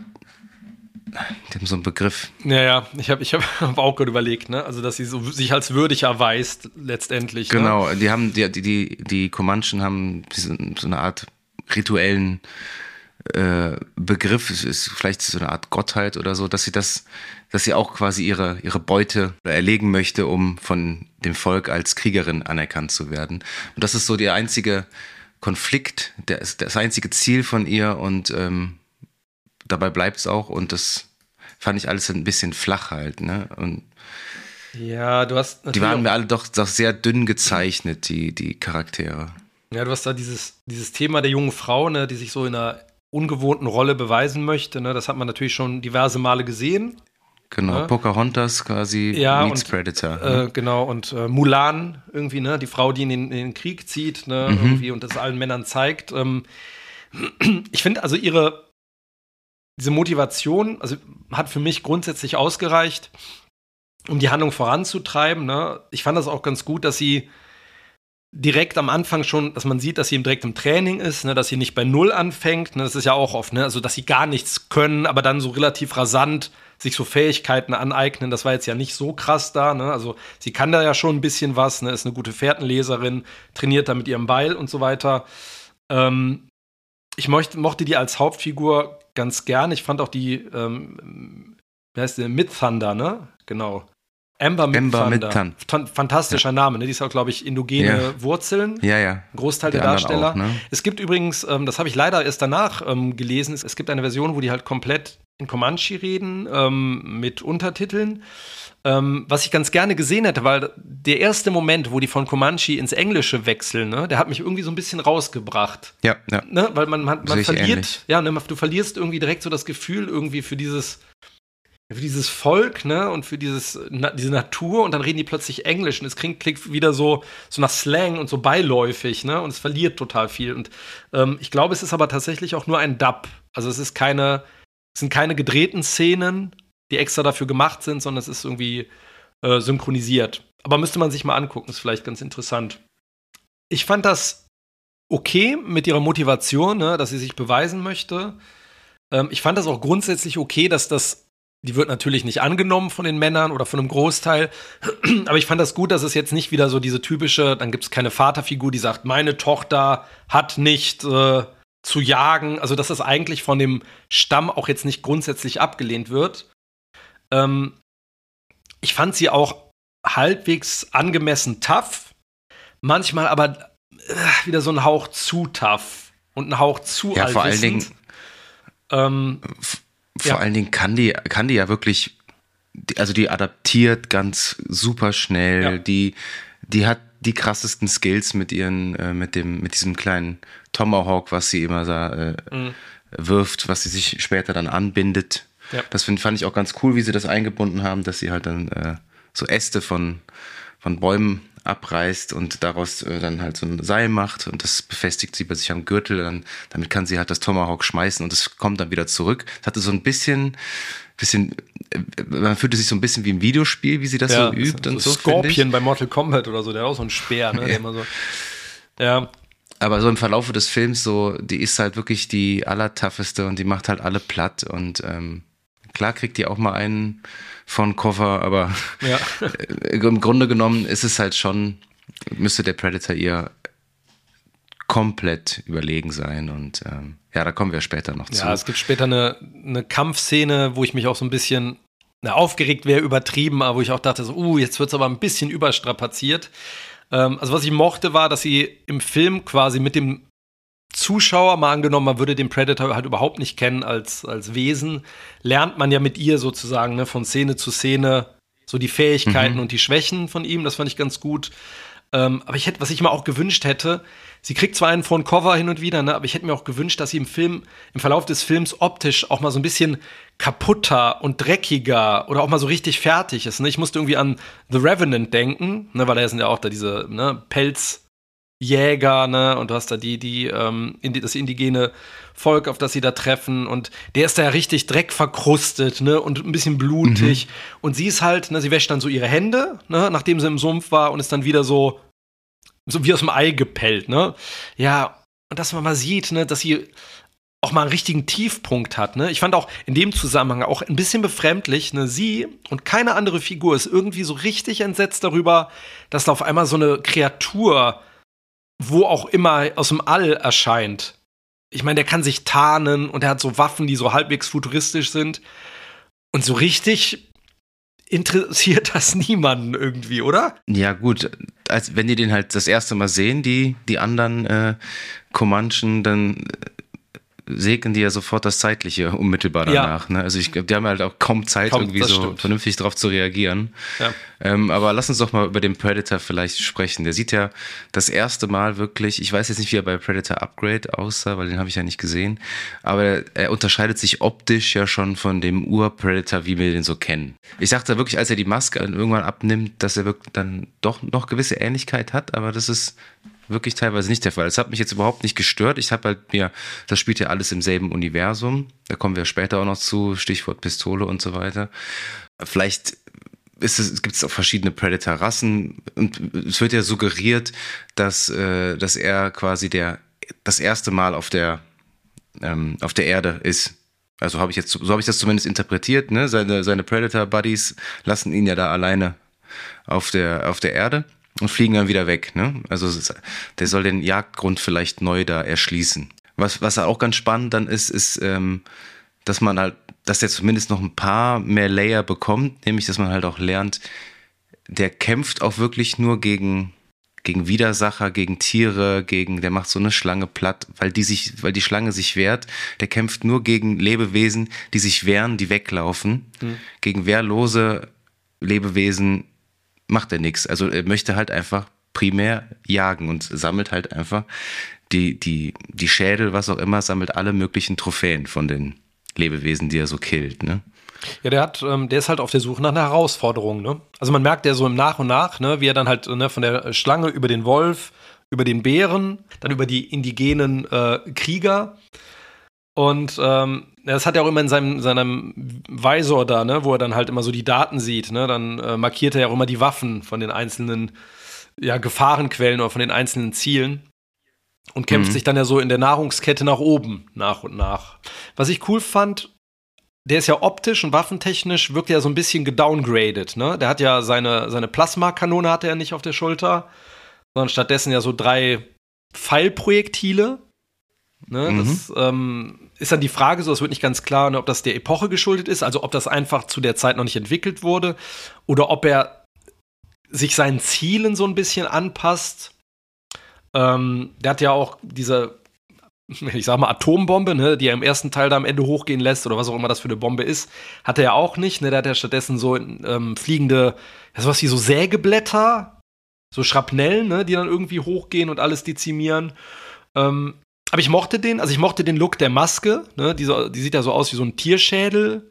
Die haben so einen Begriff. Ja, ja, ich habe ich hab auch gerade überlegt, ne? Also, dass sie so, sich als würdig erweist, letztendlich. Ne? Genau, ne? die haben, die, die, die Comanchen haben so eine Art rituellen äh, Begriff, es ist vielleicht so eine Art Gottheit oder so, dass sie das, dass sie auch quasi ihre, ihre Beute erlegen möchte, um von dem Volk als Kriegerin anerkannt zu werden. Und das ist so der einzige Konflikt, der ist das einzige Ziel von ihr und ähm, dabei bleibt es auch und das fand ich alles ein bisschen flach halt, ne? Und ja, du hast Die waren mir alle doch, doch sehr dünn gezeichnet, die, die Charaktere. Ja, du hast da dieses, dieses Thema der jungen Frau, ne, die sich so in einer ungewohnten Rolle beweisen möchte. Ne? Das hat man natürlich schon diverse Male gesehen. Genau, ne? Pocahontas quasi ja, meets und, Predator. Äh, genau, und äh, Mulan irgendwie, ne, die Frau, die in den, in den Krieg zieht, ne, mhm. irgendwie und das allen Männern zeigt. Ähm, ich finde also ihre, diese Motivation, also hat für mich grundsätzlich ausgereicht, um die Handlung voranzutreiben. Ne? Ich fand das auch ganz gut, dass sie direkt am Anfang schon, dass man sieht, dass sie direkt im Training ist, ne, dass sie nicht bei Null anfängt. Ne, das ist ja auch oft, ne, also dass sie gar nichts können, aber dann so relativ rasant sich so Fähigkeiten aneignen. Das war jetzt ja nicht so krass da. Ne? Also sie kann da ja schon ein bisschen was, ne, ist eine gute Fährtenleserin, trainiert da mit ihrem Beil und so weiter. Ähm, ich mochte, mochte die als Hauptfigur ganz gern. Ich fand auch die, ähm, wie heißt die, Mid Thunder, ne? Genau. Amber mit Amber Thunder. Mit Fantastischer ja. Name, ne? Die ist auch, glaube ich, indogene ja. Wurzeln. Ja, ja. Großteil die der Darsteller. Auch, ne? Es gibt übrigens, ähm, das habe ich leider erst danach ähm, gelesen, es, es, gibt eine Version, wo die halt komplett in Comanche reden, ähm, mit Untertiteln. Ähm, was ich ganz gerne gesehen hätte, weil der erste Moment, wo die von Comanche ins Englische wechseln, ne, der hat mich irgendwie so ein bisschen rausgebracht. Ja, ja. Ne? Weil man, man, man verliert, ähnlich. ja, ne, du verlierst irgendwie direkt so das Gefühl irgendwie für dieses für dieses Volk, ne, und für dieses, na, diese Natur und dann reden die plötzlich Englisch und es klingt, klingt wieder so, so nach Slang und so beiläufig, ne, und es verliert total viel. Und ähm, ich glaube, es ist aber tatsächlich auch nur ein Dub. Also es ist keine, es sind keine gedrehten Szenen, die extra dafür gemacht sind, sondern es ist irgendwie äh, synchronisiert. Aber müsste man sich mal angucken, ist vielleicht ganz interessant. Ich fand das okay mit ihrer Motivation, ne, dass sie sich beweisen möchte. Ähm, ich fand das auch grundsätzlich okay, dass das die wird natürlich nicht angenommen von den Männern oder von einem Großteil. Aber ich fand das gut, dass es jetzt nicht wieder so diese typische, dann gibt es keine Vaterfigur, die sagt, meine Tochter hat nicht äh, zu jagen. Also, dass das eigentlich von dem Stamm auch jetzt nicht grundsätzlich abgelehnt wird. Ähm, ich fand sie auch halbwegs angemessen tough. manchmal aber äh, wieder so ein Hauch zu tough und ein Hauch zu ja, vor allen Dingen ähm, vor ja. allen Dingen kann die kann die ja wirklich also die adaptiert ganz super schnell ja. die die hat die krassesten Skills mit ihren äh, mit dem mit diesem kleinen Tomahawk was sie immer da äh, mhm. wirft was sie sich später dann anbindet ja. das find, fand ich auch ganz cool wie sie das eingebunden haben dass sie halt dann äh, so Äste von von Bäumen abreißt und daraus äh, dann halt so ein Seil macht und das befestigt sie bei sich am Gürtel. Dann, damit kann sie halt das Tomahawk schmeißen und es kommt dann wieder zurück. Es hatte so ein bisschen, bisschen, äh, man fühlte sich so ein bisschen wie im Videospiel, wie sie das ja, so übt und so. Scorpion bei Mortal Kombat oder so, der hat auch so ein Speer, ne? Ja. immer so. Ja. Aber so im Verlaufe des Films so, die ist halt wirklich die allertougheste und die macht halt alle platt und ähm, klar kriegt die auch mal einen von Koffer, aber ja. im Grunde genommen ist es halt schon, müsste der Predator ihr komplett überlegen sein und ähm, ja, da kommen wir später noch zu. Ja, es gibt später eine, eine Kampfszene, wo ich mich auch so ein bisschen na, aufgeregt wäre, übertrieben, aber wo ich auch dachte, so, uh, jetzt wird es aber ein bisschen überstrapaziert. Ähm, also was ich mochte, war, dass sie im Film quasi mit dem Zuschauer, mal angenommen, man würde den Predator halt überhaupt nicht kennen als, als Wesen, lernt man ja mit ihr sozusagen ne, von Szene zu Szene so die Fähigkeiten mhm. und die Schwächen von ihm. Das fand ich ganz gut. Ähm, aber ich hätte, was ich mir auch gewünscht hätte, sie kriegt zwar einen von Cover hin und wieder, ne, aber ich hätte mir auch gewünscht, dass sie im Film, im Verlauf des Films optisch auch mal so ein bisschen kaputter und dreckiger oder auch mal so richtig fertig ist. Ne? Ich musste irgendwie an The Revenant denken, ne, weil da sind ja auch da diese ne, Pelz- Jäger, ne? Und du hast da die, die, ähm, das indigene Volk, auf das sie da treffen. Und der ist da ja richtig dreckverkrustet, ne? Und ein bisschen blutig. Mhm. Und sie ist halt, ne, sie wäscht dann so ihre Hände, ne, nachdem sie im Sumpf war und ist dann wieder so, so wie aus dem Ei gepellt, ne? Ja, und dass man mal sieht, ne, dass sie auch mal einen richtigen Tiefpunkt hat. Ne? Ich fand auch in dem Zusammenhang auch ein bisschen befremdlich, ne? sie und keine andere Figur ist irgendwie so richtig entsetzt darüber, dass da auf einmal so eine Kreatur wo auch immer aus dem All erscheint. Ich meine, der kann sich tarnen und er hat so Waffen, die so halbwegs futuristisch sind. Und so richtig interessiert das niemanden irgendwie, oder? Ja, gut. Als wenn die den halt das erste Mal sehen, die, die anderen äh, Comanchen, dann segnen die ja sofort das Zeitliche unmittelbar danach. Ja. Ne? Also ich glaube, die haben halt auch kaum Zeit, kaum, irgendwie so stimmt. vernünftig darauf zu reagieren. Ja. Ähm, aber lass uns doch mal über den Predator vielleicht sprechen. Der sieht ja das erste Mal wirklich, ich weiß jetzt nicht, wie er bei Predator Upgrade aussah, weil den habe ich ja nicht gesehen, aber er unterscheidet sich optisch ja schon von dem Ur-Predator, wie wir den so kennen. Ich dachte wirklich, als er die Maske irgendwann abnimmt, dass er wirklich dann doch noch gewisse Ähnlichkeit hat, aber das ist wirklich teilweise nicht der Fall. Es hat mich jetzt überhaupt nicht gestört. Ich habe halt mir, das spielt ja alles im selben Universum. Da kommen wir später auch noch zu, Stichwort Pistole und so weiter. Vielleicht gibt es auch verschiedene Predator-Rassen und es wird ja suggeriert, dass, äh, dass er quasi der, das erste Mal auf der, ähm, auf der Erde ist. Also habe ich jetzt, so habe ich das zumindest interpretiert, ne? Seine, seine Predator-Buddies lassen ihn ja da alleine auf der, auf der Erde und fliegen dann wieder weg. Ne? Also der soll den Jagdgrund vielleicht neu da erschließen. Was, was auch ganz spannend dann ist, ist, ähm, dass man halt, dass er zumindest noch ein paar mehr Layer bekommt, nämlich dass man halt auch lernt, der kämpft auch wirklich nur gegen, gegen Widersacher, gegen Tiere, gegen, der macht so eine Schlange platt, weil die sich, weil die Schlange sich wehrt. Der kämpft nur gegen Lebewesen, die sich wehren, die weglaufen. Mhm. Gegen wehrlose Lebewesen macht er nichts. Also er möchte halt einfach primär jagen und sammelt halt einfach die, die, die Schädel, was auch immer, sammelt alle möglichen Trophäen von den Lebewesen, die er so killt, ne? Ja, der hat, ähm, der ist halt auf der Suche nach einer Herausforderung, ne? Also man merkt ja so im Nach und Nach, ne, wie er dann halt ne, von der Schlange über den Wolf, über den Bären, dann über die indigenen äh, Krieger und ähm, das hat er auch immer in seinem, seinem Visor da, ne, wo er dann halt immer so die Daten sieht. Ne? Dann äh, markiert er ja auch immer die Waffen von den einzelnen ja, Gefahrenquellen oder von den einzelnen Zielen und kämpft mhm. sich dann ja so in der Nahrungskette nach oben, nach und nach. Was ich cool fand, der ist ja optisch und waffentechnisch wirkt ja so ein bisschen gedowngraded, ne? Der hat ja seine, seine Plasmakanone hatte er nicht auf der Schulter, sondern stattdessen ja so drei Pfeilprojektile. Ne? Mhm. Das ähm, ist dann die Frage, so, es wird nicht ganz klar, ne, ob das der Epoche geschuldet ist, also ob das einfach zu der Zeit noch nicht entwickelt wurde oder ob er sich seinen Zielen so ein bisschen anpasst. Ähm, der hat ja auch diese, ich sag mal, Atombombe, ne, die er im ersten Teil da am Ende hochgehen lässt oder was auch immer das für eine Bombe ist, hat er ja auch nicht. Ne? Der hat ja stattdessen so ähm, fliegende, ja, sowas wie so Sägeblätter, so Schrapnellen, ne, die dann irgendwie hochgehen und alles dezimieren. Ähm, aber ich mochte den, also ich mochte den Look der Maske, ne, die, so, die sieht ja so aus wie so ein Tierschädel,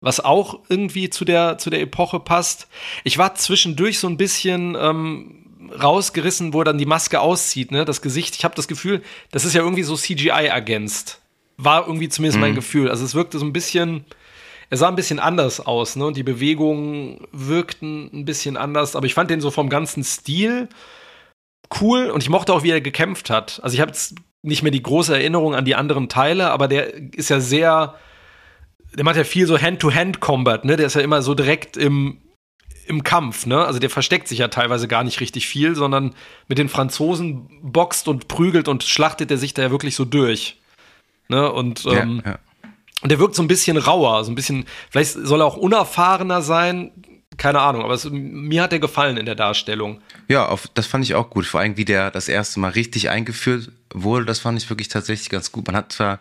was auch irgendwie zu der, zu der Epoche passt. Ich war zwischendurch so ein bisschen ähm, rausgerissen, wo er dann die Maske auszieht, ne, das Gesicht. Ich habe das Gefühl, das ist ja irgendwie so CGI ergänzt. War irgendwie zumindest mhm. mein Gefühl. Also es wirkte so ein bisschen, er sah ein bisschen anders aus, ne, und die Bewegungen wirkten ein bisschen anders, aber ich fand den so vom ganzen Stil cool und ich mochte auch, wie er gekämpft hat. Also ich habe jetzt nicht mehr die große Erinnerung an die anderen Teile, aber der ist ja sehr, der macht ja viel so Hand-to-Hand-Combat, ne? Der ist ja immer so direkt im, im Kampf, ne? Also der versteckt sich ja teilweise gar nicht richtig viel, sondern mit den Franzosen boxt und prügelt und schlachtet er sich da ja wirklich so durch. Ne? Und, ähm, ja, ja. und der wirkt so ein bisschen rauer, so ein bisschen, vielleicht soll er auch unerfahrener sein, keine Ahnung, aber es, mir hat er gefallen in der Darstellung. Ja, auf, das fand ich auch gut. Vor allem, wie der das erste Mal richtig eingeführt wurde, das fand ich wirklich tatsächlich ganz gut. Man hat zwar,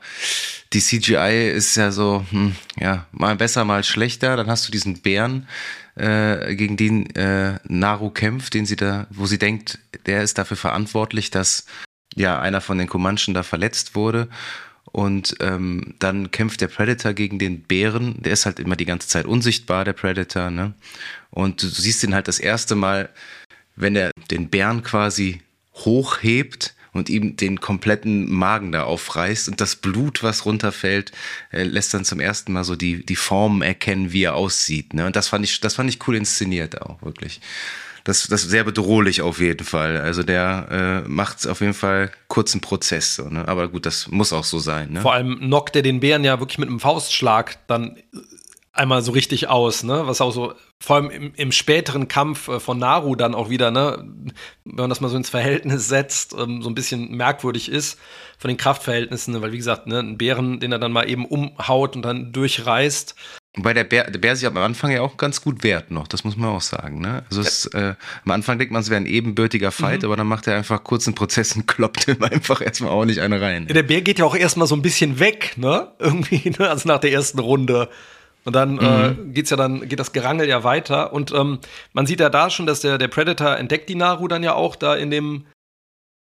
die CGI ist ja so, hm, ja, mal besser, mal schlechter. Dann hast du diesen Bären, äh, gegen den äh, Naru kämpft, den sie da, wo sie denkt, der ist dafür verantwortlich, dass ja einer von den Comanchen da verletzt wurde. Und ähm, dann kämpft der Predator gegen den Bären. Der ist halt immer die ganze Zeit unsichtbar, der Predator. Ne? Und du siehst ihn halt das erste Mal, wenn er den Bären quasi hochhebt und ihm den kompletten Magen da aufreißt und das Blut, was runterfällt, äh, lässt dann zum ersten Mal so die, die Form erkennen, wie er aussieht. Ne? Und das fand ich, das fand ich cool inszeniert auch, wirklich das, das ist sehr bedrohlich auf jeden Fall. Also der äh, macht auf jeden Fall kurzen Prozess. So, ne? Aber gut, das muss auch so sein. Ne? Vor allem knockt er den Bären ja wirklich mit einem Faustschlag dann einmal so richtig aus, ne? Was auch so, vor allem im, im späteren Kampf äh, von Naru dann auch wieder, ne? Wenn man das mal so ins Verhältnis setzt, ähm, so ein bisschen merkwürdig ist von den Kraftverhältnissen, ne? weil wie gesagt, ne, ein Bären, den er dann mal eben umhaut und dann durchreißt, Wobei der Bär, der Bär sich am Anfang ja auch ganz gut wehrt noch, das muss man auch sagen. Ne? Also es, äh, am Anfang denkt man, es wäre ein ebenbürtiger Fight, mhm. aber dann macht er einfach kurzen Prozess und kloppt ihm einfach erstmal auch nicht eine rein. Ja, der Bär geht ja auch erstmal so ein bisschen weg, ne? Irgendwie, ne? also nach der ersten Runde. Und dann äh, mhm. äh, geht's ja dann, geht das Gerangel ja weiter. Und ähm, man sieht ja da schon, dass der, der Predator entdeckt die Naru dann ja auch da in dem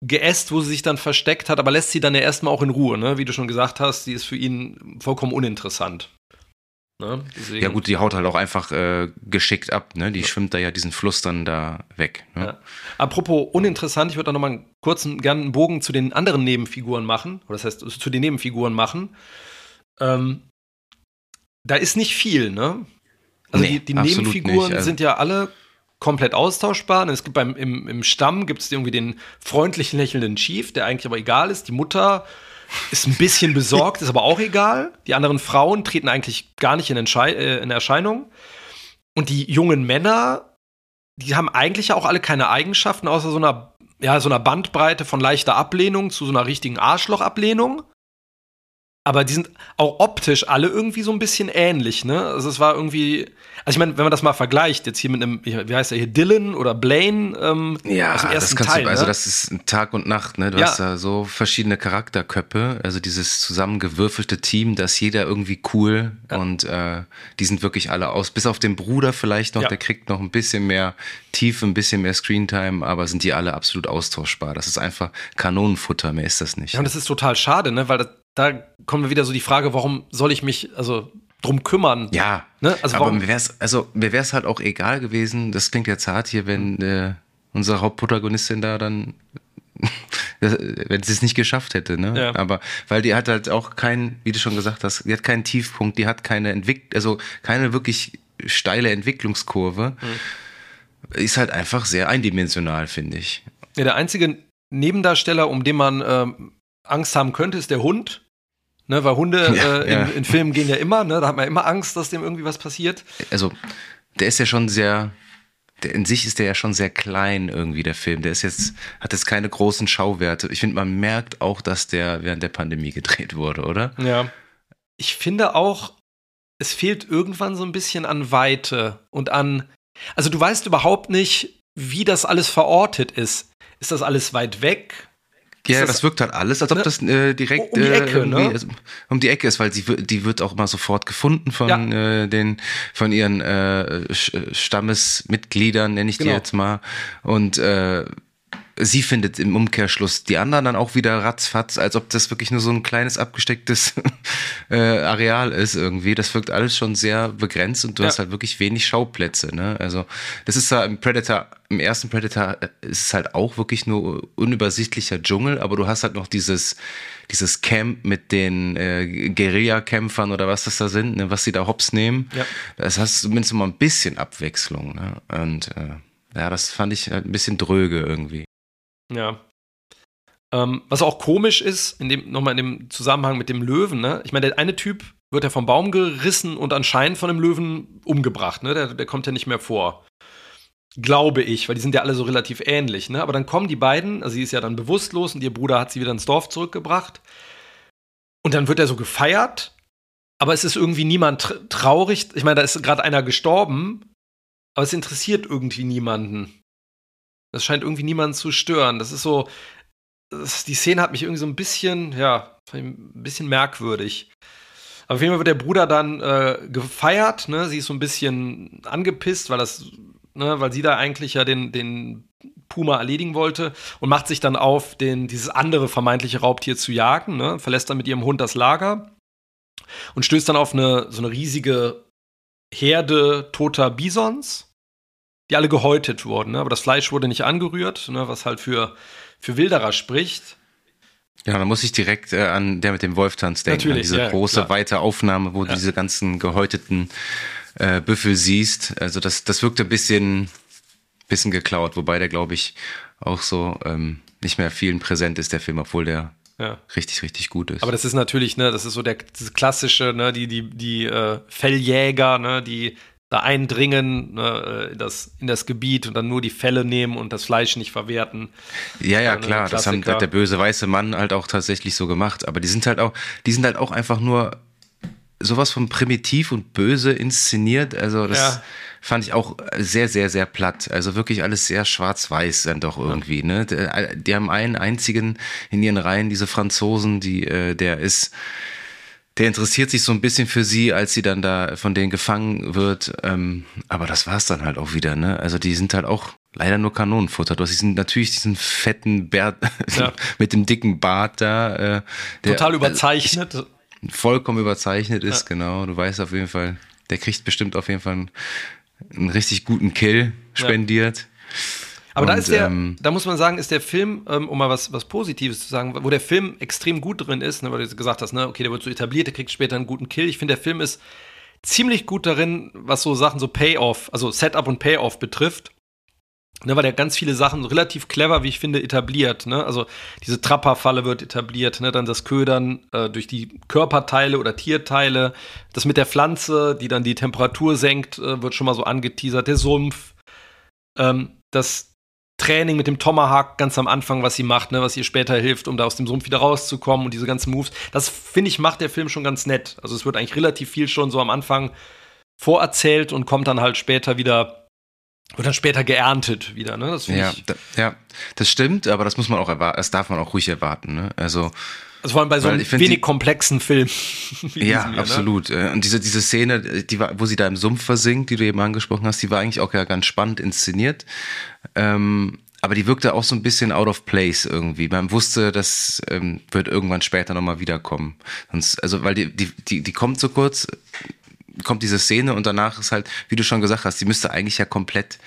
Geäst, wo sie sich dann versteckt hat, aber lässt sie dann ja erstmal auch in Ruhe, ne? Wie du schon gesagt hast, die ist für ihn vollkommen uninteressant. Ne? Ja gut, die haut halt auch einfach äh, geschickt ab, ne? Die ja. schwimmt da ja diesen Fluss dann da weg. Ne? Ja. Apropos uninteressant, ich würde da nochmal einen kurzen, gerne einen Bogen zu den anderen Nebenfiguren machen, oder das heißt zu den Nebenfiguren machen. Ähm, da ist nicht viel, ne? Also nee, die, die Nebenfiguren also sind ja alle komplett austauschbar. Es gibt beim im, im Stamm gibt es irgendwie den freundlich lächelnden Chief, der eigentlich aber egal ist. Die Mutter ist ein bisschen besorgt, ist aber auch egal. Die anderen Frauen treten eigentlich gar nicht in, äh, in Erscheinung. Und die jungen Männer, die haben eigentlich ja auch alle keine Eigenschaften, außer so einer, ja, so einer Bandbreite von leichter Ablehnung zu so einer richtigen Arschlochablehnung aber die sind auch optisch alle irgendwie so ein bisschen ähnlich, ne? Also es war irgendwie, also ich meine, wenn man das mal vergleicht, jetzt hier mit einem, wie heißt er hier, Dylan oder Blaine ähm, ja, aus dem ersten das Teil. Du, also ne? das ist Tag und Nacht, ne? Du ja. hast da so verschiedene Charakterköpfe, also dieses zusammengewürfelte Team, das jeder irgendwie cool ja. und äh, die sind wirklich alle aus, bis auf den Bruder vielleicht noch, ja. der kriegt noch ein bisschen mehr Tiefe, ein bisschen mehr Screentime, aber sind die alle absolut austauschbar. Das ist einfach Kanonenfutter, mehr ist das nicht. Ja, und das ist total schade, ne? Weil das, da kommen wir wieder so die Frage, warum soll ich mich also drum kümmern? Ja, ne? also aber mir wäre es also mir wäre es halt auch egal gewesen. Das klingt jetzt hart hier, wenn äh, unsere Hauptprotagonistin da dann wenn sie es nicht geschafft hätte, ne? Ja. Aber weil die hat halt auch keinen, wie du schon gesagt hast, die hat keinen Tiefpunkt, die hat keine Entwicklung, also keine wirklich steile Entwicklungskurve. Mhm. Ist halt einfach sehr eindimensional, finde ich. Ja, der einzige Nebendarsteller, um den man ähm, Angst haben könnte, ist der Hund. Ne, weil Hunde ja, äh, ja. In, in, Filmen gehen ja immer, ne? Da hat man immer Angst, dass dem irgendwie was passiert. Also, der ist ja schon sehr, der, in sich ist der ja schon sehr klein irgendwie, der Film. Der ist jetzt, hat jetzt keine großen Schauwerte. Ich finde, man merkt auch, dass der während der Pandemie gedreht wurde, oder? Ja. Ich finde auch, es fehlt irgendwann so ein bisschen an Weite und an, also du weißt überhaupt nicht, wie das alles verortet ist. Ist das alles weit weg? Ja, das, das, wirkt halt alles, als ob ne, das äh, direkt um die Ecke, äh, ne? um die Ecke ist, weil sie die wird auch mal sofort gefunden von ja. äh, den von ihren äh, Stammesmitgliedern, nenne ich genau. die jetzt mal und äh, sie findet im Umkehrschluss die anderen dann auch wieder ratzfatz, als ob das wirklich nur so ein kleines abgestecktes äh, Areal ist irgendwie. Das wirkt alles schon sehr begrenzt und du ja. hast halt wirklich wenig Schauplätze. Ne? Also das ist ja im Predator, im ersten Predator äh, ist es halt auch wirklich nur unübersichtlicher Dschungel, aber du hast halt noch dieses dieses Camp mit den äh, Guerilla-Kämpfern oder was das da sind, ne, was sie da hops nehmen. Ja. Das hast zumindest mal ein bisschen Abwechslung. Ne? Und äh, ja, das fand ich halt ein bisschen dröge irgendwie. Ja. Ähm, was auch komisch ist, in dem, nochmal in dem Zusammenhang mit dem Löwen, ne? Ich meine, der eine Typ wird ja vom Baum gerissen und anscheinend von dem Löwen umgebracht, ne? Der, der kommt ja nicht mehr vor. Glaube ich, weil die sind ja alle so relativ ähnlich, ne? Aber dann kommen die beiden, also sie ist ja dann bewusstlos und ihr Bruder hat sie wieder ins Dorf zurückgebracht. Und dann wird er so gefeiert, aber es ist irgendwie niemand traurig. Ich meine, da ist gerade einer gestorben, aber es interessiert irgendwie niemanden. Das scheint irgendwie niemanden zu stören. Das ist so, das, die Szene hat mich irgendwie so ein bisschen, ja, ein bisschen merkwürdig. Aber auf jeden Fall wird der Bruder dann äh, gefeiert, ne? Sie ist so ein bisschen angepisst, weil das, ne, weil sie da eigentlich ja den, den Puma erledigen wollte und macht sich dann auf, den, dieses andere vermeintliche Raubtier zu jagen, ne? Verlässt dann mit ihrem Hund das Lager und stößt dann auf eine so eine riesige Herde toter Bisons die alle gehäutet wurden. Ne? Aber das Fleisch wurde nicht angerührt, ne? was halt für, für Wilderer spricht. Ja, da muss ich direkt äh, an der mit dem Wolftanz denken. Natürlich, an diese ja, große, klar. weite Aufnahme, wo ja. du diese ganzen gehäuteten äh, Büffel siehst. Also das, das wirkte ein bisschen, bisschen geklaut, wobei der, glaube ich, auch so ähm, nicht mehr vielen präsent ist, der Film, obwohl der ja. richtig, richtig gut ist. Aber das ist natürlich, ne, das ist so der das klassische, ne, die, die, die äh, Felljäger, ne, die da eindringen ne, in, das, in das Gebiet und dann nur die Felle nehmen und das Fleisch nicht verwerten. Ja, ja, klar, das haben, hat der böse weiße Mann halt auch tatsächlich so gemacht. Aber die sind halt auch, die sind halt auch einfach nur sowas von primitiv und böse inszeniert. Also das ja. fand ich auch sehr, sehr, sehr platt. Also wirklich alles sehr schwarz-weiß dann doch irgendwie. Ja. Ne? Die haben einen einzigen in ihren Reihen, diese Franzosen, die, äh, der ist der interessiert sich so ein bisschen für sie, als sie dann da von denen gefangen wird. Ähm, aber das war's dann halt auch wieder, ne? Also die sind halt auch leider nur Kanonenfutter. Du hast diesen, natürlich diesen fetten Bert ja. mit dem dicken Bart da. Äh, der, Total überzeichnet. Äh, vollkommen überzeichnet ist, ja. genau. Du weißt auf jeden Fall, der kriegt bestimmt auf jeden Fall einen, einen richtig guten Kill spendiert. Ja. Aber und, da ist der, ähm, da muss man sagen, ist der Film, ähm, um mal was, was Positives zu sagen, wo der Film extrem gut drin ist, ne, weil du gesagt hast, ne, okay, der wird so etabliert, der kriegt später einen guten Kill. Ich finde, der Film ist ziemlich gut darin, was so Sachen so Payoff, also Setup und Payoff betrifft. Ne, weil der ganz viele Sachen relativ clever, wie ich finde, etabliert. Ne? Also diese Trapperfalle wird etabliert, ne? dann das Ködern äh, durch die Körperteile oder Tierteile. Das mit der Pflanze, die dann die Temperatur senkt, äh, wird schon mal so angeteasert. Der Sumpf. Ähm, das, Training mit dem Tomahawk ganz am Anfang, was sie macht, ne, was ihr später hilft, um da aus dem Sumpf wieder rauszukommen und diese ganzen Moves. Das finde ich macht der Film schon ganz nett. Also es wird eigentlich relativ viel schon so am Anfang vorerzählt und kommt dann halt später wieder wird dann später geerntet wieder, ne? Das ja, ich. Da, ja, das stimmt, aber das muss man auch erwarten, das darf man auch ruhig erwarten, ne? Also also vor allem bei so einem wenig die, komplexen Film. ja, hier, ne? absolut. Ne? Und diese, diese Szene, die war, wo sie da im Sumpf versinkt, die du eben angesprochen hast, die war eigentlich auch ja ganz spannend inszeniert. Ähm, aber die wirkte auch so ein bisschen out of place irgendwie. Man wusste, das ähm, wird irgendwann später nochmal wiederkommen. Sonst, also, weil die, die, die, die kommt so kurz, kommt diese Szene und danach ist halt, wie du schon gesagt hast, die müsste eigentlich ja komplett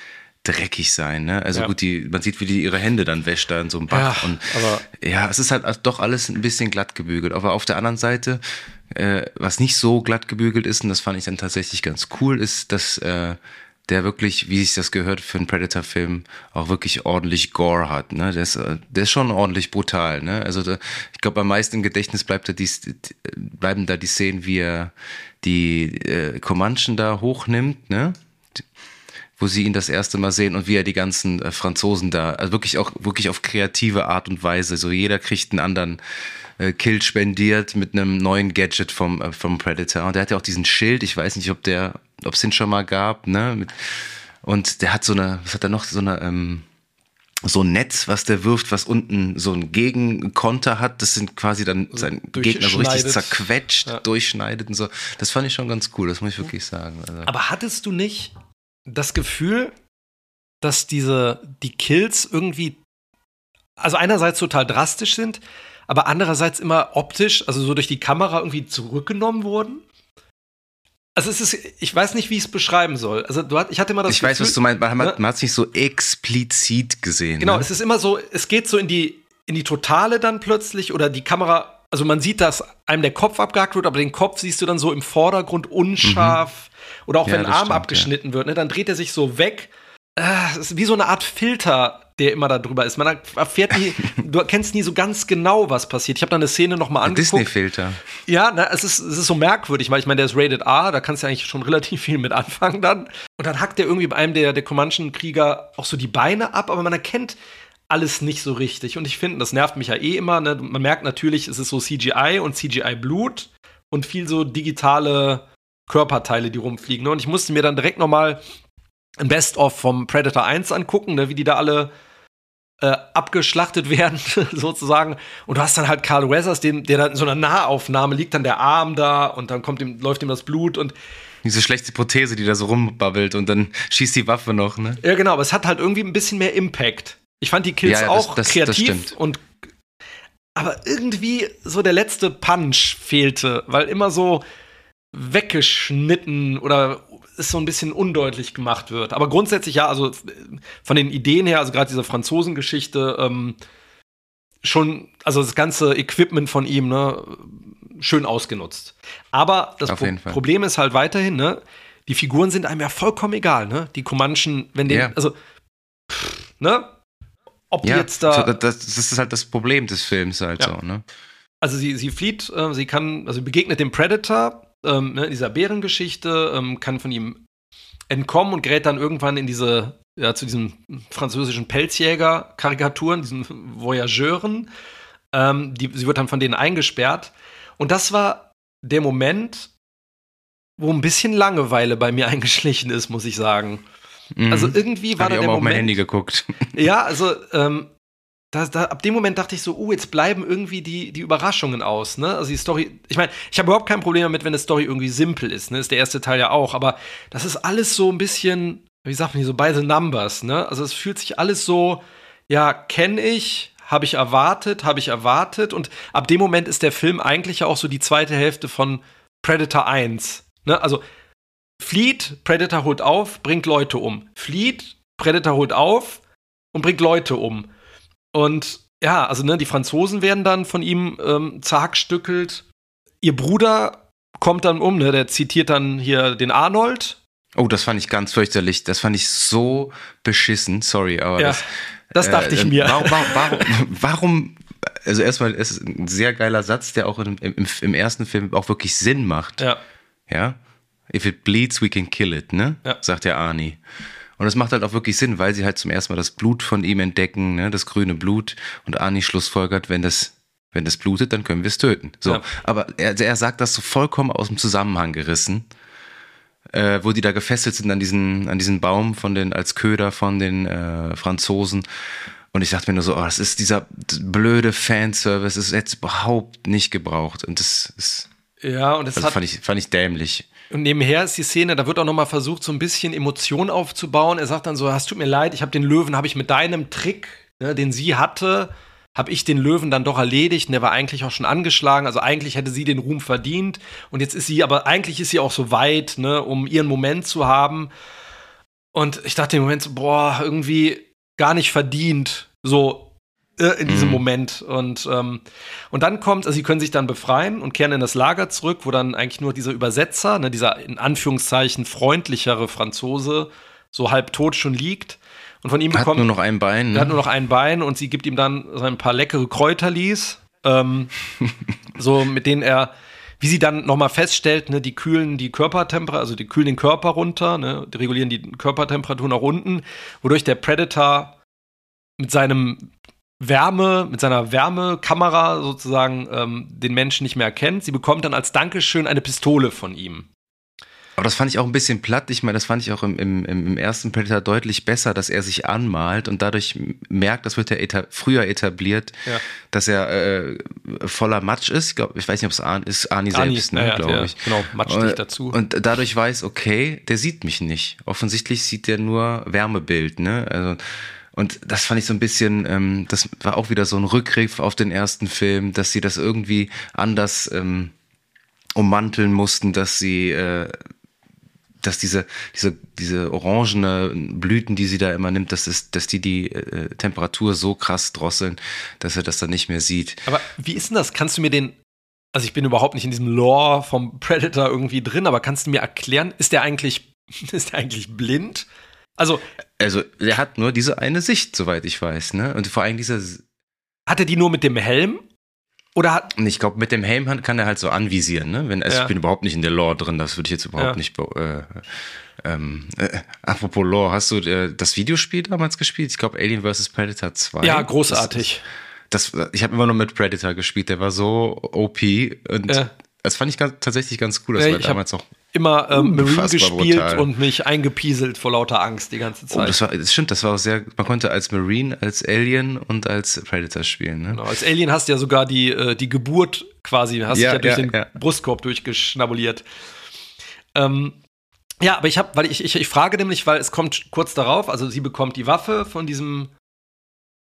dreckig sein. Ne? Also ja. gut, die, man sieht, wie die ihre Hände dann wäscht da in so einem Bach. Ja, und aber ja, es ist halt doch alles ein bisschen glatt gebügelt. Aber auf der anderen Seite, äh, was nicht so glatt gebügelt ist, und das fand ich dann tatsächlich ganz cool, ist, dass äh, der wirklich, wie sich das gehört für einen Predator-Film, auch wirklich ordentlich Gore hat. Ne? Der, ist, äh, der ist schon ordentlich brutal. Ne? Also da, ich glaube, am meisten im Gedächtnis bleibt da die, bleiben da die Szenen, wie er die äh, Comanchen da hochnimmt, ne? Wo sie ihn das erste Mal sehen und wie er die ganzen äh, Franzosen da, also wirklich auch wirklich auf kreative Art und Weise, so jeder kriegt einen anderen äh, Kill spendiert mit einem neuen Gadget vom, äh, vom Predator. Und der hat ja auch diesen Schild, ich weiß nicht, ob der, ob es den schon mal gab, ne? Mit, Und der hat so eine, was hat er noch, so eine, ähm, so ein Netz, was der wirft, was unten so ein Gegenkonter hat. Das sind quasi dann sein Gegner so richtig zerquetscht, ja. durchschneidet und so. Das fand ich schon ganz cool, das muss ich wirklich sagen. Also. Aber hattest du nicht das Gefühl, dass diese, die Kills irgendwie, also einerseits total drastisch sind, aber andererseits immer optisch, also so durch die Kamera irgendwie zurückgenommen wurden? Also es ist, ich weiß nicht, wie ich es beschreiben soll. Also du, ich hatte immer das Ich Gefühl, weiß, was du meinst. Man, ne? man hat es nicht so explizit gesehen. Genau, ne? es ist immer so, es geht so in die, in die Totale dann plötzlich oder die Kamera, also man sieht, dass einem der Kopf abgehakt wird, aber den Kopf siehst du dann so im Vordergrund unscharf. Mhm. Oder auch ja, wenn ein Arm stimmt, abgeschnitten ja. wird, ne, dann dreht er sich so weg. Äh, es ist wie so eine Art Filter, der immer da drüber ist. Man erfährt nie, du kennst nie so ganz genau, was passiert. Ich habe da eine Szene noch mal angeguckt. Disney-Filter. Ja, na, es, ist, es ist so merkwürdig, weil ich meine, der ist rated R, da kannst du eigentlich schon relativ viel mit anfangen dann. Und dann hackt der irgendwie bei einem der, der Comanchen-Krieger auch so die Beine ab, aber man erkennt alles nicht so richtig. Und ich finde, das nervt mich ja eh immer. Ne? Man merkt natürlich, es ist so CGI und CGI-Blut und viel so digitale Körperteile, die rumfliegen. Ne? Und ich musste mir dann direkt noch mal ein Best-of vom Predator 1 angucken, ne? wie die da alle äh, abgeschlachtet werden, sozusagen. Und du hast dann halt Carl Weathers, den, der da in so einer Nahaufnahme liegt, dann der Arm da und dann kommt ihm, läuft ihm das Blut und diese schlechte Prothese, die da so rumbabbelt und dann schießt die Waffe noch, ne? Ja, genau, aber es hat halt irgendwie ein bisschen mehr Impact. Ich fand die Kills ja, ja, auch das, das, kreativ das und aber irgendwie so der letzte Punch fehlte, weil immer so weggeschnitten oder es so ein bisschen undeutlich gemacht wird. Aber grundsätzlich ja, also von den Ideen her, also gerade diese Franzosengeschichte, ähm, schon, also das ganze Equipment von ihm, ne, schön ausgenutzt. Aber das Pro Problem ist halt weiterhin, ne, die Figuren sind einem ja vollkommen egal, ne? Die Comanchen, wenn den, yeah. also, pff, ne? Ob ja, jetzt da. Das, das, ist halt das Problem des Films halt ja. so, ne? Also sie, sie flieht, äh, sie kann, also begegnet dem Predator, ähm, ne, dieser Bärengeschichte, ähm, kann von ihm entkommen und gerät dann irgendwann in diese, ja, zu diesen französischen Pelzjäger-Karikaturen, diesen Voyageuren. Ähm, die, sie wird dann von denen eingesperrt. Und das war der Moment, wo ein bisschen Langeweile bei mir eingeschlichen ist, muss ich sagen. Mhm. Also irgendwie war da der Moment. Ich auch auf mein Handy geguckt. Ja, also ähm, da, da, ab dem Moment dachte ich so, oh, jetzt bleiben irgendwie die, die Überraschungen aus, ne? Also die Story, ich meine, ich habe überhaupt kein Problem damit, wenn eine Story irgendwie simpel ist, ne? Ist der erste Teil ja auch, aber das ist alles so ein bisschen, wie sagt man hier, so by the numbers, ne? Also es fühlt sich alles so, ja, kenne ich, habe ich erwartet, habe ich erwartet und ab dem Moment ist der Film eigentlich ja auch so die zweite Hälfte von Predator 1, ne? Also flieht, Predator holt auf, bringt Leute um. Flieht, Predator holt auf und bringt Leute um. Und ja, also ne, die Franzosen werden dann von ihm ähm, zerhackstückelt. Ihr Bruder kommt dann um, ne, der zitiert dann hier den Arnold. Oh, das fand ich ganz fürchterlich. Das fand ich so beschissen. Sorry, aber ja, das, das dachte äh, ich mir. Warum, warum, warum, also erstmal ist es ein sehr geiler Satz, der auch im, im, im, ersten Film auch wirklich Sinn macht. Ja. Ja. If it bleeds, we can kill it, ne? Ja. Sagt der Arnie. Und das macht halt auch wirklich Sinn, weil sie halt zum ersten Mal das Blut von ihm entdecken, ne, das grüne Blut. Und Arnie schlussfolgert, wenn das, wenn das blutet, dann können wir es töten. So. Ja. Aber er, er sagt das so vollkommen aus dem Zusammenhang gerissen. Äh, wo die da gefesselt sind an diesen, an diesen Baum von den, als Köder von den äh, Franzosen. Und ich dachte mir nur so, oh, das ist dieser blöde Fanservice, das ist jetzt überhaupt nicht gebraucht. Und das ist. Ja, und das also fand ich, fand ich dämlich. Und nebenher ist die Szene, da wird auch noch mal versucht, so ein bisschen Emotion aufzubauen. Er sagt dann so, es tut mir leid, ich habe den Löwen, habe ich mit deinem Trick, ne, den sie hatte, habe ich den Löwen dann doch erledigt und der war eigentlich auch schon angeschlagen. Also eigentlich hätte sie den Ruhm verdient. Und jetzt ist sie, aber eigentlich ist sie auch so weit, ne, um ihren Moment zu haben. Und ich dachte im Moment so, boah, irgendwie gar nicht verdient. So, in diesem mhm. Moment. Und, ähm, und dann kommt, also sie können sich dann befreien und kehren in das Lager zurück, wo dann eigentlich nur dieser Übersetzer, ne, dieser in Anführungszeichen freundlichere Franzose, so halb tot schon liegt. Und von ihm bekommt. Hat nur noch ein Bein. Ne? Er hat nur noch ein Bein und sie gibt ihm dann so ein paar leckere Kräuterlis. Ähm, so mit denen er, wie sie dann nochmal feststellt, ne, die kühlen die Körpertemperatur, also die kühlen den Körper runter, ne, die regulieren die Körpertemperatur nach unten, wodurch der Predator mit seinem Wärme, mit seiner Wärmekamera sozusagen ähm, den Menschen nicht mehr erkennt. Sie bekommt dann als Dankeschön eine Pistole von ihm. Aber das fand ich auch ein bisschen platt. Ich meine, das fand ich auch im, im, im ersten Predator deutlich besser, dass er sich anmalt und dadurch merkt, das wird ja eta früher etabliert, ja. dass er äh, voller Matsch ist. Ich glaube, ich weiß nicht, ob es Arnie ist, Arnie, Arnie selbst, ne, ja, glaube ich. Genau, Matsch dich dazu. Und dadurch weiß, okay, der sieht mich nicht. Offensichtlich sieht der nur Wärmebild, ne? Also und das fand ich so ein bisschen, ähm, das war auch wieder so ein Rückgriff auf den ersten Film, dass sie das irgendwie anders ähm, ummanteln mussten, dass sie, äh, dass diese, diese, diese orangene Blüten, die sie da immer nimmt, dass, es, dass die die äh, Temperatur so krass drosseln, dass er das dann nicht mehr sieht. Aber wie ist denn das? Kannst du mir den, also ich bin überhaupt nicht in diesem Lore vom Predator irgendwie drin, aber kannst du mir erklären, ist der eigentlich, ist der eigentlich blind? Also, also er hat nur diese eine Sicht, soweit ich weiß, ne? Und vor allem dieser. Hat er die nur mit dem Helm? Oder hat. Ich glaube, mit dem Helm kann er halt so anvisieren, ne? Wenn, also ja. Ich bin überhaupt nicht in der Lore drin, das würde ich jetzt überhaupt ja. nicht. Äh, ähm, äh, apropos Lore, hast du äh, das Videospiel damals gespielt? Ich glaube, Alien vs. Predator 2. Ja, großartig. Das, das, ich habe immer nur mit Predator gespielt, der war so OP und ja. das fand ich ganz, tatsächlich ganz cool. Das war damals auch immer ähm, Marine gespielt brutal. und mich eingepieselt vor lauter Angst die ganze Zeit. Oh, das, war, das stimmt, das war auch sehr, man konnte als Marine, als Alien und als Predator spielen. Ne? Genau, als Alien hast du ja sogar die, äh, die Geburt quasi, hast ja, dich ja durch ja, den Brustkorb durchgeschnabuliert. Ähm, ja, aber ich habe, weil ich, ich, ich frage nämlich, weil es kommt kurz darauf, also sie bekommt die Waffe von diesem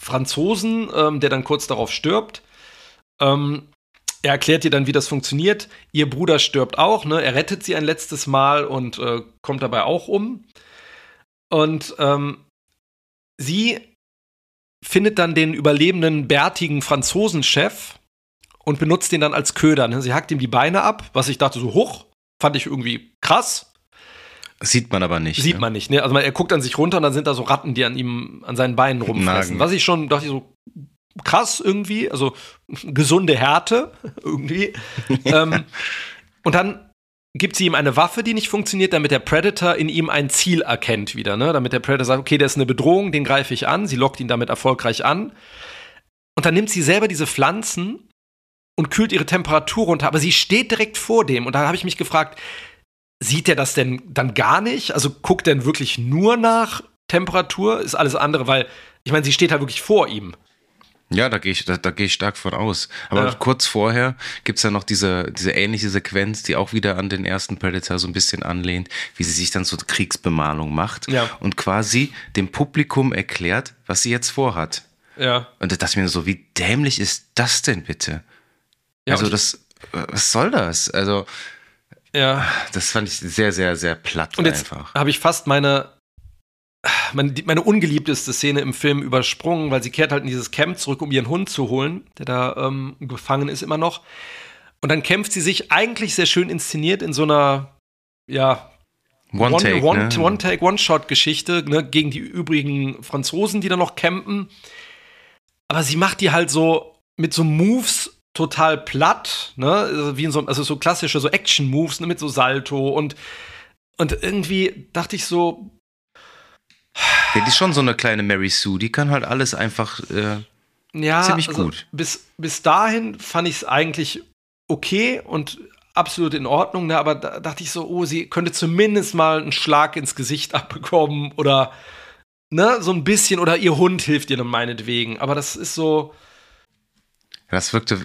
Franzosen, ähm, der dann kurz darauf stirbt. Ähm, er erklärt ihr dann, wie das funktioniert. Ihr Bruder stirbt auch, ne? Er rettet sie ein letztes Mal und äh, kommt dabei auch um. Und ähm, sie findet dann den überlebenden bärtigen Franzosenchef und benutzt den dann als Köder. Ne? Sie hackt ihm die Beine ab, was ich dachte so hoch, fand ich irgendwie krass. Sieht man aber nicht. Sieht ne? man nicht. Ne? Also er guckt an sich runter und dann sind da so Ratten, die an ihm, an seinen Beinen rumfressen. Nagen. Was ich schon dachte ich so, krass irgendwie, also gesunde Härte irgendwie. ähm, und dann gibt sie ihm eine Waffe, die nicht funktioniert, damit der Predator in ihm ein Ziel erkennt wieder, ne? Damit der Predator sagt, okay, der ist eine Bedrohung, den greife ich an. Sie lockt ihn damit erfolgreich an. Und dann nimmt sie selber diese Pflanzen und kühlt ihre Temperatur runter, aber sie steht direkt vor dem. Und da habe ich mich gefragt, sieht er das denn dann gar nicht? Also guckt er denn wirklich nur nach Temperatur? Ist alles andere, weil ich meine, sie steht halt wirklich vor ihm. Ja, da gehe ich, da, da gehe ich stark von aus. Aber ja. kurz vorher gibt's ja noch diese, diese ähnliche Sequenz, die auch wieder an den ersten Predator so ein bisschen anlehnt, wie sie sich dann so Kriegsbemalung macht ja. und quasi dem Publikum erklärt, was sie jetzt vorhat. Ja. Und da dachte ich mir so, wie dämlich ist das denn bitte? Ja, also das, was soll das? Also, ja. Das fand ich sehr, sehr, sehr platt und jetzt Habe ich fast meine meine, ungeliebteste Szene im Film übersprungen, weil sie kehrt halt in dieses Camp zurück, um ihren Hund zu holen, der da ähm, gefangen ist immer noch. Und dann kämpft sie sich eigentlich sehr schön inszeniert in so einer, ja, One-Take, One, ne? One One-Shot-Geschichte ne, gegen die übrigen Franzosen, die da noch campen. Aber sie macht die halt so mit so Moves total platt, ne? Also wie in so, also so klassische so Action-Moves ne, mit so Salto und und irgendwie dachte ich so, ja, die ist schon so eine kleine Mary Sue, die kann halt alles einfach äh, ja, ziemlich also gut. Bis, bis dahin fand ich es eigentlich okay und absolut in Ordnung, ne? aber da dachte ich so, oh, sie könnte zumindest mal einen Schlag ins Gesicht abbekommen oder ne, so ein bisschen oder ihr Hund hilft ihr dann meinetwegen, aber das ist so, das wirkte,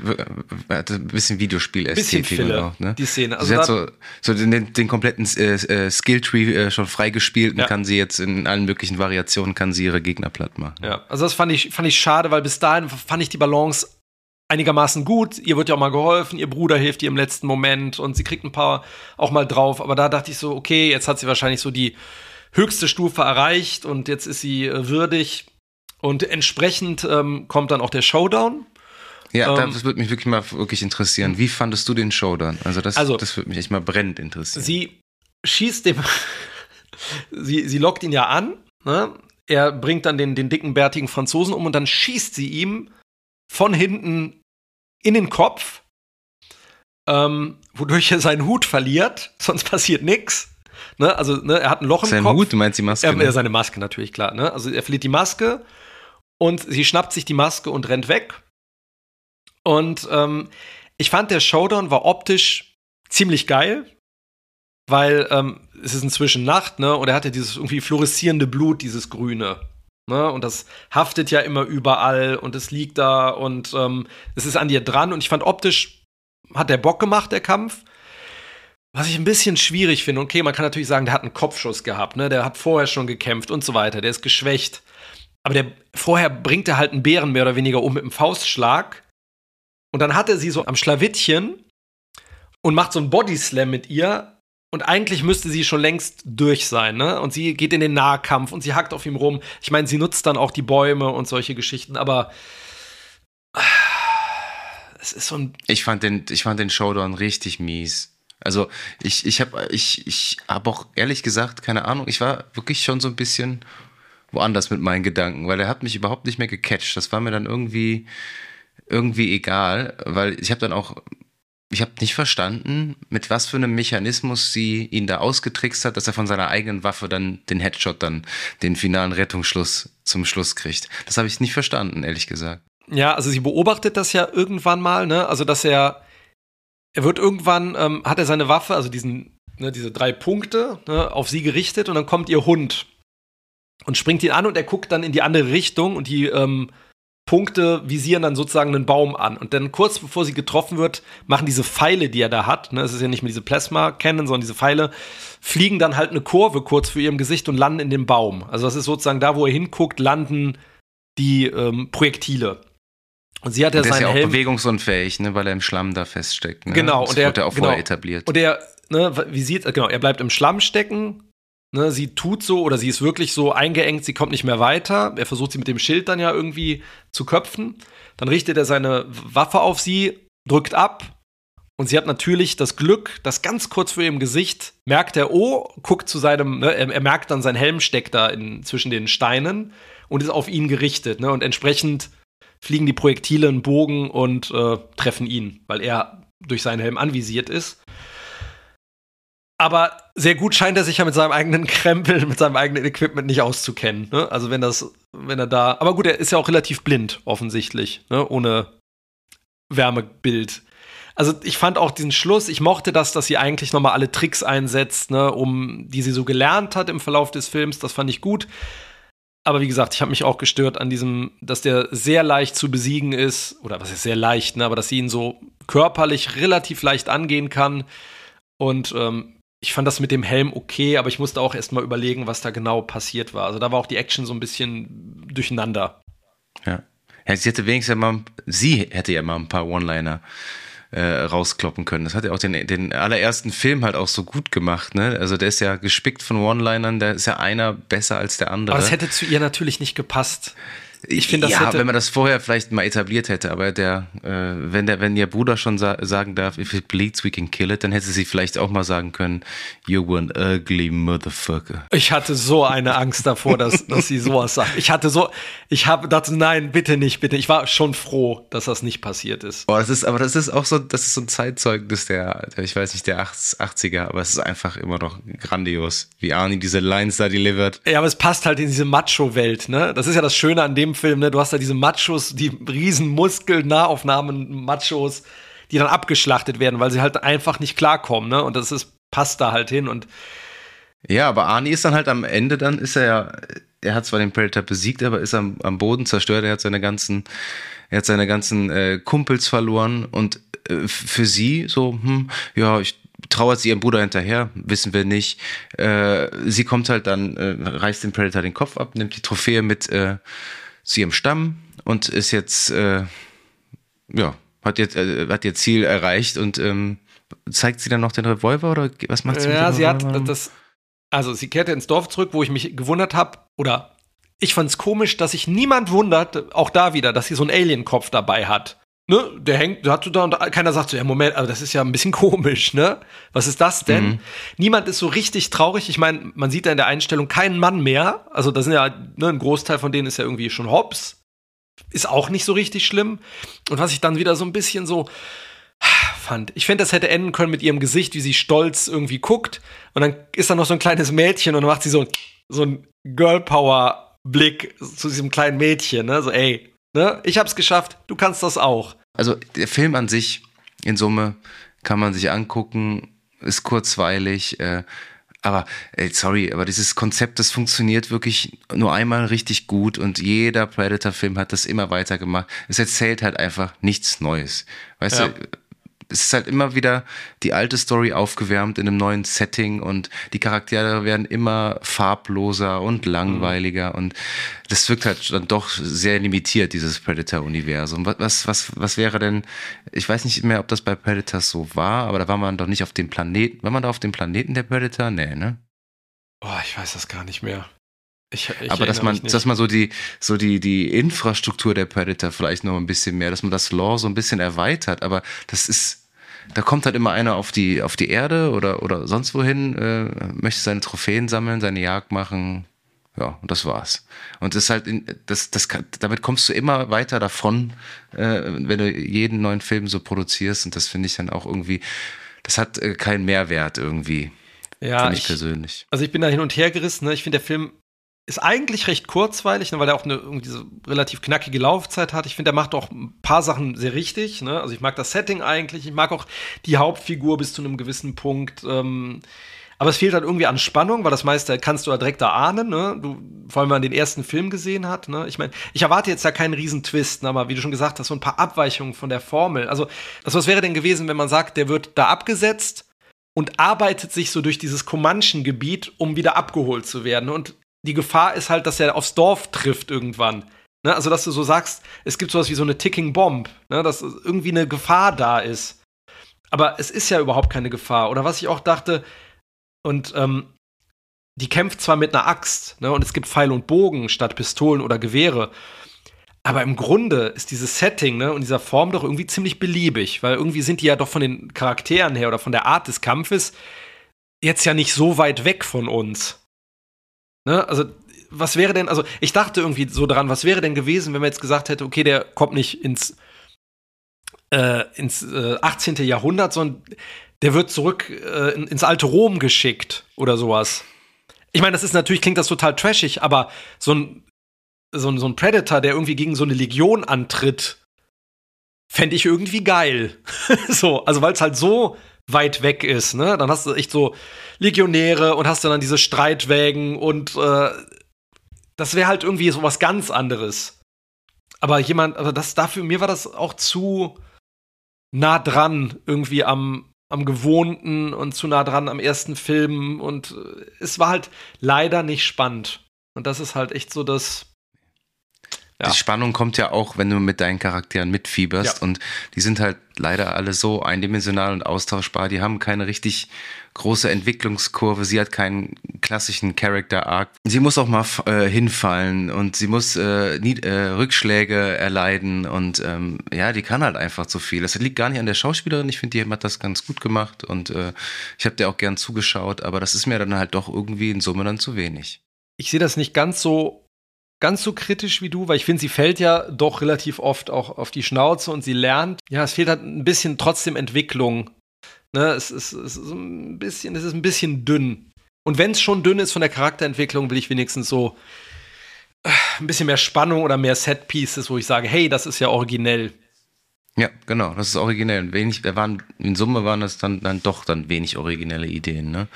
hatte ein bisschen Videospiel-Ästhetik auch, ne? Die Szene. Also sie hat so, so den, den kompletten äh, äh, Skilltree äh, schon freigespielt und ja. kann sie jetzt in allen möglichen Variationen kann sie ihre Gegner platt machen. Ja, also das fand ich, fand ich schade, weil bis dahin fand ich die Balance einigermaßen gut. Ihr wird ja auch mal geholfen, ihr Bruder hilft ihr im letzten Moment und sie kriegt ein paar auch mal drauf. Aber da dachte ich so, okay, jetzt hat sie wahrscheinlich so die höchste Stufe erreicht und jetzt ist sie äh, würdig. Und entsprechend ähm, kommt dann auch der Showdown. Ja, ähm, das würde mich wirklich mal wirklich interessieren. Wie fandest du den Show dann? Also das, also, das würde mich echt mal brennend interessieren. Sie schießt dem, sie, sie lockt ihn ja an, ne? er bringt dann den, den dicken, bärtigen Franzosen um und dann schießt sie ihm von hinten in den Kopf, ähm, wodurch er seinen Hut verliert, sonst passiert nichts. Ne? Also ne, er hat ein Loch im Sein Kopf. Hut, du meinst die Maske? Er, ne? Seine Maske natürlich, klar. Ne? Also er verliert die Maske und sie schnappt sich die Maske und rennt weg. Und ähm, ich fand, der Showdown war optisch ziemlich geil. weil ähm, es ist inzwischen Nacht, ne? Und er hatte dieses irgendwie fluoreszierende Blut, dieses Grüne. Ne? Und das haftet ja immer überall und es liegt da und ähm, es ist an dir dran. Und ich fand optisch hat der Bock gemacht, der Kampf. Was ich ein bisschen schwierig finde, okay, man kann natürlich sagen, der hat einen Kopfschuss gehabt, ne? Der hat vorher schon gekämpft und so weiter, der ist geschwächt. Aber der vorher bringt er halt einen Bären mehr oder weniger um mit einem Faustschlag. Und dann hat er sie so am Schlawittchen und macht so einen Bodyslam mit ihr. Und eigentlich müsste sie schon längst durch sein, ne? Und sie geht in den Nahkampf und sie hackt auf ihm rum. Ich meine, sie nutzt dann auch die Bäume und solche Geschichten, aber es ist so ein. Ich fand den, ich fand den Showdown richtig mies. Also ich, ich habe ich, ich hab auch ehrlich gesagt, keine Ahnung, ich war wirklich schon so ein bisschen woanders mit meinen Gedanken, weil er hat mich überhaupt nicht mehr gecatcht. Das war mir dann irgendwie, irgendwie egal, weil ich habe dann auch ich habe nicht verstanden, mit was für einem Mechanismus sie ihn da ausgetrickst hat, dass er von seiner eigenen Waffe dann den Headshot, dann den finalen Rettungsschluss zum Schluss kriegt. Das habe ich nicht verstanden, ehrlich gesagt. Ja, also sie beobachtet das ja irgendwann mal, ne? Also dass er, er wird irgendwann, ähm, hat er seine Waffe, also diesen, ne, diese drei Punkte, ne, auf sie gerichtet und dann kommt ihr Hund und springt ihn an und er guckt dann in die andere Richtung und die ähm, Punkte visieren dann sozusagen einen Baum an. Und dann kurz bevor sie getroffen wird, machen diese Pfeile, die er da hat, ne, es ist ja nicht mehr diese Plasma-Cannon, sondern diese Pfeile, fliegen dann halt eine Kurve kurz für ihrem Gesicht und landen in dem Baum. Also das ist sozusagen da, wo er hinguckt, landen die ähm, Projektile. Und sie hat ja seinen ist ja auch Helm bewegungsunfähig, ne, weil er im Schlamm da feststeckt. Ne? Genau. Das und er, wird ja auch genau. vorher etabliert. Und er, ne, wie sieht, genau, er bleibt im Schlamm stecken, Ne, sie tut so oder sie ist wirklich so eingeengt, sie kommt nicht mehr weiter. Er versucht sie mit dem Schild dann ja irgendwie zu köpfen. Dann richtet er seine Waffe auf sie, drückt ab und sie hat natürlich das Glück, dass ganz kurz vor ihrem Gesicht merkt er, oh, guckt zu seinem, ne, er, er, merkt dann, sein Helm steckt da in, zwischen den Steinen und ist auf ihn gerichtet. Ne, und entsprechend fliegen die Projektile einen Bogen und äh, treffen ihn, weil er durch seinen Helm anvisiert ist. Aber sehr gut scheint er sich ja mit seinem eigenen Krempel, mit seinem eigenen Equipment nicht auszukennen. Ne? Also wenn das, wenn er da. Aber gut, er ist ja auch relativ blind, offensichtlich, ne? ohne Wärmebild. Also ich fand auch diesen Schluss, ich mochte das, dass sie eigentlich nochmal alle Tricks einsetzt, ne, um die sie so gelernt hat im Verlauf des Films. Das fand ich gut. Aber wie gesagt, ich habe mich auch gestört an diesem, dass der sehr leicht zu besiegen ist, oder was ist sehr leicht, ne, aber dass sie ihn so körperlich relativ leicht angehen kann. Und ähm, ich fand das mit dem Helm okay, aber ich musste auch erst mal überlegen, was da genau passiert war. Also da war auch die Action so ein bisschen durcheinander. Ja. ja sie hätte wenigstens mal, sie hätte ja mal ein paar One-Liner äh, rauskloppen können. Das hat ja auch den, den allerersten Film halt auch so gut gemacht, ne? Also der ist ja gespickt von One-Linern, da ist ja einer besser als der andere. Aber es hätte zu ihr natürlich nicht gepasst. Ich finde, das ja, hätte wenn man das vorher vielleicht mal etabliert hätte, aber der, äh, wenn der, wenn ihr Bruder schon sa sagen darf, if it bleeds, we can kill it, dann hätte sie vielleicht auch mal sagen können, you were an ugly motherfucker. Ich hatte so eine Angst davor, dass, dass sie sowas sagt. Ich hatte so, ich habe dachte, nein, bitte nicht, bitte. Ich war schon froh, dass das nicht passiert ist. Boah, das ist, aber das ist auch so, das ist so ein Zeitzeugnis der, der ich weiß nicht, der 80er, aber es ist einfach immer noch grandios, wie Arnie diese Lines da delivert. Ja, aber es passt halt in diese Macho-Welt, ne? Das ist ja das Schöne an dem dem Film, ne? Du hast da diese Machos, die riesen Muskel, Nahaufnahmen, Machos, die dann abgeschlachtet werden, weil sie halt einfach nicht klarkommen, ne? Und das ist, passt da halt hin und ja, aber Arnie ist dann halt am Ende, dann ist er ja, er hat zwar den Predator besiegt, aber ist am, am Boden zerstört, er hat seine ganzen, er hat seine ganzen äh, Kumpels verloren und äh, für sie so, hm, ja, ich trauert sie ihrem Bruder hinterher, wissen wir nicht. Äh, sie kommt halt dann, äh, reißt dem Predator den Kopf ab, nimmt die Trophäe mit zu ihrem Stamm und ist jetzt, äh, ja, hat jetzt, äh, hat ihr Ziel erreicht und ähm, zeigt sie dann noch den Revolver oder was macht sie? Ja, mit dem sie hat das, also sie kehrte ins Dorf zurück, wo ich mich gewundert habe, oder ich fand es komisch, dass sich niemand wundert, auch da wieder, dass sie so einen Alien-Kopf dabei hat. Ne, der hängt, der hat so da und keiner sagt so, ja, Moment, aber das ist ja ein bisschen komisch, ne? Was ist das denn? Mhm. Niemand ist so richtig traurig. Ich meine, man sieht da in der Einstellung keinen Mann mehr. Also, da sind ja, ne, ein Großteil von denen ist ja irgendwie schon Hobbs. Ist auch nicht so richtig schlimm. Und was ich dann wieder so ein bisschen so fand, ich finde, das hätte enden können mit ihrem Gesicht, wie sie stolz irgendwie guckt. Und dann ist da noch so ein kleines Mädchen und dann macht sie so, so ein Girl Power Blick zu diesem kleinen Mädchen, ne? So, ey, ne? Ich hab's geschafft, du kannst das auch also der Film an sich in Summe kann man sich angucken. ist kurzweilig. Äh, aber, ey, sorry, aber dieses Konzept, das funktioniert wirklich nur einmal richtig gut und jeder Predator-Film hat das immer weiter gemacht. Es erzählt halt einfach nichts Neues. Weißt ja. du, es ist halt immer wieder die alte Story aufgewärmt in einem neuen Setting und die Charaktere werden immer farbloser und langweiliger mhm. und das wirkt halt dann doch sehr limitiert, dieses Predator-Universum. Was, was, was wäre denn, ich weiß nicht mehr, ob das bei Predators so war, aber da war man doch nicht auf dem Planeten, war man da auf dem Planeten der Predator? Nee, ne? Oh, ich weiß das gar nicht mehr. Ich, ich aber dass man, dass man so die, so die, die Infrastruktur der Predator vielleicht noch ein bisschen mehr, dass man das Lore so ein bisschen erweitert, aber das ist, da kommt halt immer einer auf die, auf die Erde oder, oder sonst wohin, äh, möchte seine Trophäen sammeln, seine Jagd machen. Ja, und das war's. Und das ist halt, in, das, das damit kommst du immer weiter davon, äh, wenn du jeden neuen Film so produzierst. Und das finde ich dann auch irgendwie, das hat äh, keinen Mehrwert irgendwie. Ja, ich, ich, persönlich. Also ich bin da hin und her gerissen. Ne? Ich finde, der Film ist eigentlich recht kurzweilig, ne, weil er auch eine irgendwie relativ knackige Laufzeit hat. Ich finde, er macht auch ein paar Sachen sehr richtig. Ne? Also ich mag das Setting eigentlich, ich mag auch die Hauptfigur bis zu einem gewissen Punkt. Ähm, aber es fehlt halt irgendwie an Spannung, weil das meiste kannst du ja direkt erahnen, ne? Du, vor allem, wenn man den ersten Film gesehen hat, ne? Ich meine, ich erwarte jetzt ja keinen riesen Twist, ne? aber wie du schon gesagt hast, so ein paar Abweichungen von der Formel. Also, also was wäre denn gewesen, wenn man sagt, der wird da abgesetzt und arbeitet sich so durch dieses Comanchen-Gebiet, um wieder abgeholt zu werden. Und die Gefahr ist halt, dass er aufs Dorf trifft irgendwann. Ne? Also, dass du so sagst, es gibt sowas wie so eine Ticking Bomb, ne? dass irgendwie eine Gefahr da ist. Aber es ist ja überhaupt keine Gefahr. Oder was ich auch dachte, und ähm, die kämpft zwar mit einer Axt, ne? und es gibt Pfeil und Bogen statt Pistolen oder Gewehre. Aber im Grunde ist dieses Setting ne, und dieser Form doch irgendwie ziemlich beliebig, weil irgendwie sind die ja doch von den Charakteren her oder von der Art des Kampfes jetzt ja nicht so weit weg von uns. Ne? Also, was wäre denn, also ich dachte irgendwie so dran, was wäre denn gewesen, wenn man jetzt gesagt hätte, okay, der kommt nicht ins, äh, ins äh, 18. Jahrhundert, sondern der wird zurück äh, ins alte Rom geschickt oder sowas. Ich meine, das ist natürlich, klingt das total trashig, aber so ein, so ein, so ein Predator, der irgendwie gegen so eine Legion antritt, fände ich irgendwie geil. so, also weil es halt so weit weg ist, ne? Dann hast du echt so Legionäre und hast dann diese Streitwägen und äh, das wäre halt irgendwie so was ganz anderes. Aber jemand, also das dafür, mir war das auch zu nah dran, irgendwie am, am Gewohnten und zu nah dran am ersten Film und äh, es war halt leider nicht spannend. Und das ist halt echt so das, ja. Die Spannung kommt ja auch, wenn du mit deinen Charakteren mitfieberst ja. und die sind halt leider alle so eindimensional und austauschbar. Die haben keine richtig große Entwicklungskurve. Sie hat keinen klassischen Character Arc. Sie muss auch mal äh, hinfallen und sie muss äh, nie, äh, Rückschläge erleiden und ähm, ja, die kann halt einfach zu viel. Das liegt gar nicht an der Schauspielerin. Ich finde, die hat das ganz gut gemacht und äh, ich habe dir auch gern zugeschaut, aber das ist mir dann halt doch irgendwie in Summe dann zu wenig. Ich sehe das nicht ganz so ganz so kritisch wie du, weil ich finde, sie fällt ja doch relativ oft auch auf die Schnauze und sie lernt. Ja, es fehlt halt ein bisschen trotzdem Entwicklung. Ne, es, ist, es ist ein bisschen, es ist ein bisschen dünn. Und wenn es schon dünn ist von der Charakterentwicklung, will ich wenigstens so äh, ein bisschen mehr Spannung oder mehr Set-Pieces, wo ich sage, hey, das ist ja originell. Ja, genau, das ist originell. Wenig, wir waren, in Summe waren das dann, dann doch dann wenig originelle Ideen, ne?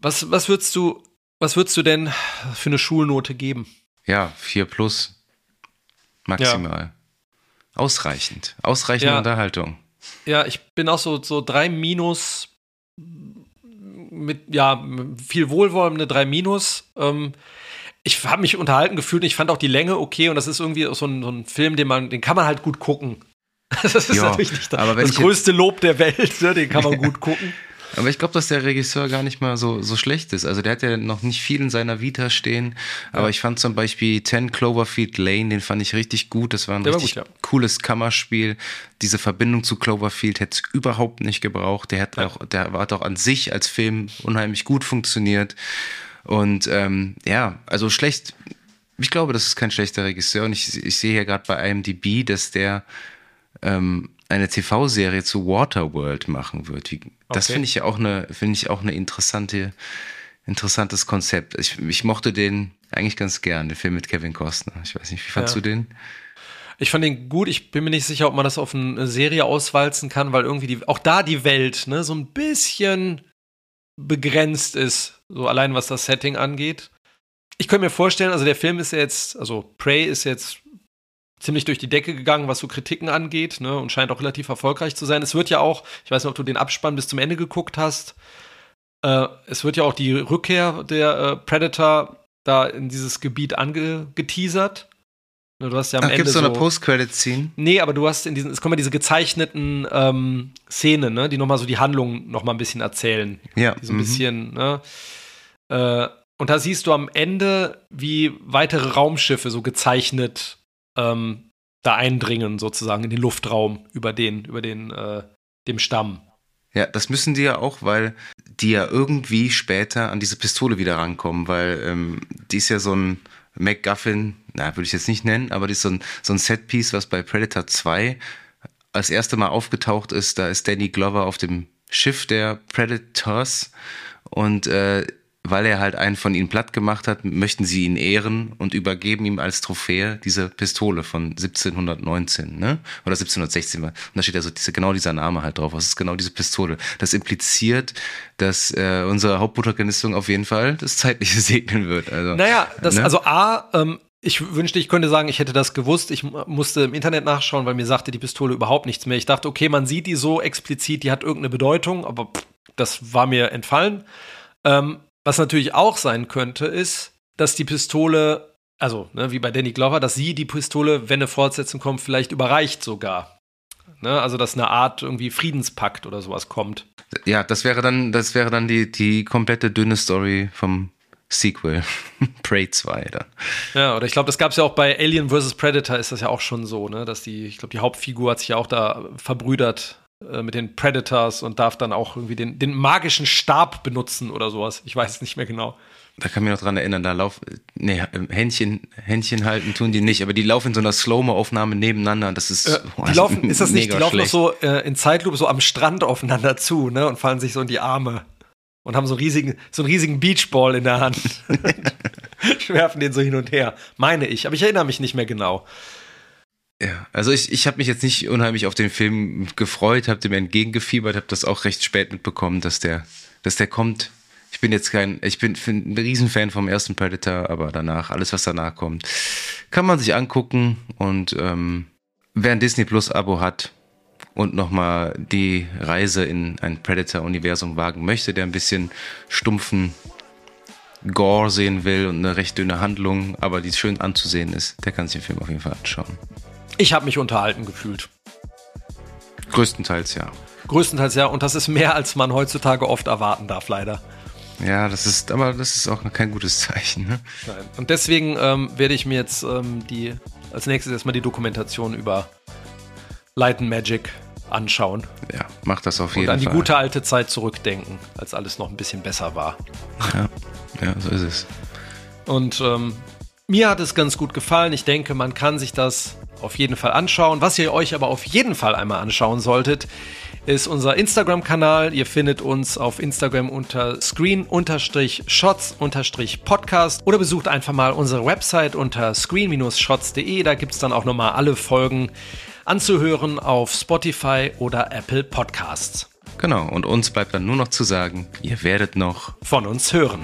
Was, was würdest du, was würdest du denn für eine Schulnote geben? Ja, 4 plus. Maximal. Ja. Ausreichend. Ausreichende ja. Unterhaltung. Ja, ich bin auch so, so 3 minus mit, ja, viel Wohlwollen, eine 3 minus. Ähm, ich habe mich unterhalten gefühlt und ich fand auch die Länge okay und das ist irgendwie so ein, so ein Film, den man, den kann man halt gut gucken. Das ist ja, natürlich nicht das, das größte Lob der Welt, ne? den kann man gut gucken. Aber ich glaube, dass der Regisseur gar nicht mal so, so schlecht ist. Also der hat ja noch nicht viel in seiner Vita stehen. Aber ja. ich fand zum Beispiel 10 Cloverfield Lane, den fand ich richtig gut. Das war ein der richtig war gut, ja. cooles Kammerspiel. Diese Verbindung zu Cloverfield hätte es überhaupt nicht gebraucht. Der hat ja. auch, der hat auch an sich als Film unheimlich gut funktioniert. Und ähm, ja, also schlecht. Ich glaube, das ist kein schlechter Regisseur. Und ich, ich sehe hier gerade bei IMDb, dass der ähm, eine TV-Serie zu Waterworld machen wird. Wie, das finde ich ja auch eine, finde ich auch eine interessante, interessantes Konzept. Ich, ich mochte den eigentlich ganz gern, den Film mit Kevin Costner. Ich weiß nicht, wie fandst ja. du den? Ich fand den gut. Ich bin mir nicht sicher, ob man das auf eine Serie auswalzen kann, weil irgendwie die, auch da die Welt ne, so ein bisschen begrenzt ist, so allein was das Setting angeht. Ich könnte mir vorstellen, also der Film ist jetzt, also Prey ist jetzt ziemlich durch die Decke gegangen, was so Kritiken angeht, ne, und scheint auch relativ erfolgreich zu sein. Es wird ja auch, ich weiß nicht, ob du den Abspann bis zum Ende geguckt hast, äh, es wird ja auch die Rückkehr der äh, Predator da in dieses Gebiet angeteasert. Ne, du hast ja am Ach, Ende. Gibt so eine Post-Credit-Scene? Nee, aber du hast in diesen, es kommen ja diese gezeichneten ähm, Szenen, ne, die nochmal so die Handlung nochmal ein bisschen erzählen. Ja. Die so ein mhm. bisschen, ne? Äh, und da siehst du am Ende, wie weitere Raumschiffe so gezeichnet ähm, da eindringen, sozusagen in den Luftraum über den, über den, äh, dem Stamm. Ja, das müssen die ja auch, weil die ja irgendwie später an diese Pistole wieder rankommen, weil ähm, die ist ja so ein MacGuffin, na, würde ich jetzt nicht nennen, aber die ist so ein, so ein Setpiece, was bei Predator 2 als erste Mal aufgetaucht ist. Da ist Danny Glover auf dem Schiff der Predators und äh, weil er halt einen von ihnen platt gemacht hat, möchten sie ihn ehren und übergeben ihm als Trophäe diese Pistole von 1719, ne? Oder 1716. Und da steht also diese, genau dieser Name halt drauf. Was ist genau diese Pistole? Das impliziert, dass äh, unsere Hauptprotagonistin auf jeden Fall das Zeitliche segnen wird. Also, naja, das, ne? also A, ähm, ich wünschte, ich könnte sagen, ich hätte das gewusst. Ich musste im Internet nachschauen, weil mir sagte die Pistole überhaupt nichts mehr. Ich dachte, okay, man sieht die so explizit, die hat irgendeine Bedeutung, aber pff, das war mir entfallen. Ähm, was natürlich auch sein könnte, ist, dass die Pistole, also ne, wie bei Danny Glover, dass sie die Pistole, wenn eine Fortsetzung kommt, vielleicht überreicht sogar. Ne? Also dass eine Art irgendwie Friedenspakt oder sowas kommt. Ja, das wäre dann, das wäre dann die, die komplette dünne Story vom Sequel. Prey 2 da. Ja, oder ich glaube, das gab es ja auch bei Alien vs. Predator, ist das ja auch schon so, ne? Dass die, ich glaube, die Hauptfigur hat sich ja auch da verbrüdert äh, mit den Predators und darf dann auch irgendwie den, den magischen Stab benutzen oder sowas. Ich weiß es nicht mehr genau. Da kann ich mich noch dran erinnern, da lauf, nee, Händchen, Händchen halten tun die nicht, aber die laufen in so einer Slow-Mo-Aufnahme nebeneinander. Das ist, äh, boah, die laufen, ist das nicht, die laufen noch so äh, in Zeitlupe so am Strand aufeinander zu, ne, und fallen sich so in die Arme und haben so riesigen, so einen riesigen Beachball in der Hand. Schwerfen den so hin und her. Meine ich, aber ich erinnere mich nicht mehr genau. Ja, also ich, ich habe mich jetzt nicht unheimlich auf den Film gefreut, habe dem entgegengefiebert, habe das auch recht spät mitbekommen, dass der, dass der kommt. Ich bin jetzt kein, ich bin, ein Riesenfan vom ersten Predator, aber danach, alles was danach kommt, kann man sich angucken und ähm, wer ein Disney Plus Abo hat und nochmal die Reise in ein Predator-Universum wagen möchte, der ein bisschen stumpfen Gore sehen will und eine recht dünne Handlung, aber die schön anzusehen ist, der kann sich den Film auf jeden Fall anschauen. Ich habe mich unterhalten gefühlt. Größtenteils ja. Größtenteils ja, und das ist mehr, als man heutzutage oft erwarten darf, leider. Ja, das ist, aber das ist auch kein gutes Zeichen. Ne? Nein. Und deswegen ähm, werde ich mir jetzt ähm, die als nächstes erstmal die Dokumentation über Light and Magic anschauen. Ja, mach das auf jeden Fall. Und an die Fall. gute alte Zeit zurückdenken, als alles noch ein bisschen besser war. Ja, ja so ist es. Und ähm, mir hat es ganz gut gefallen. Ich denke, man kann sich das auf jeden Fall anschauen. Was ihr euch aber auf jeden Fall einmal anschauen solltet, ist unser Instagram-Kanal. Ihr findet uns auf Instagram unter screen-shots-podcast oder besucht einfach mal unsere Website unter screen-shots.de. Da gibt es dann auch nochmal alle Folgen anzuhören auf Spotify oder Apple Podcasts. Genau, und uns bleibt dann nur noch zu sagen, ihr werdet noch von uns hören.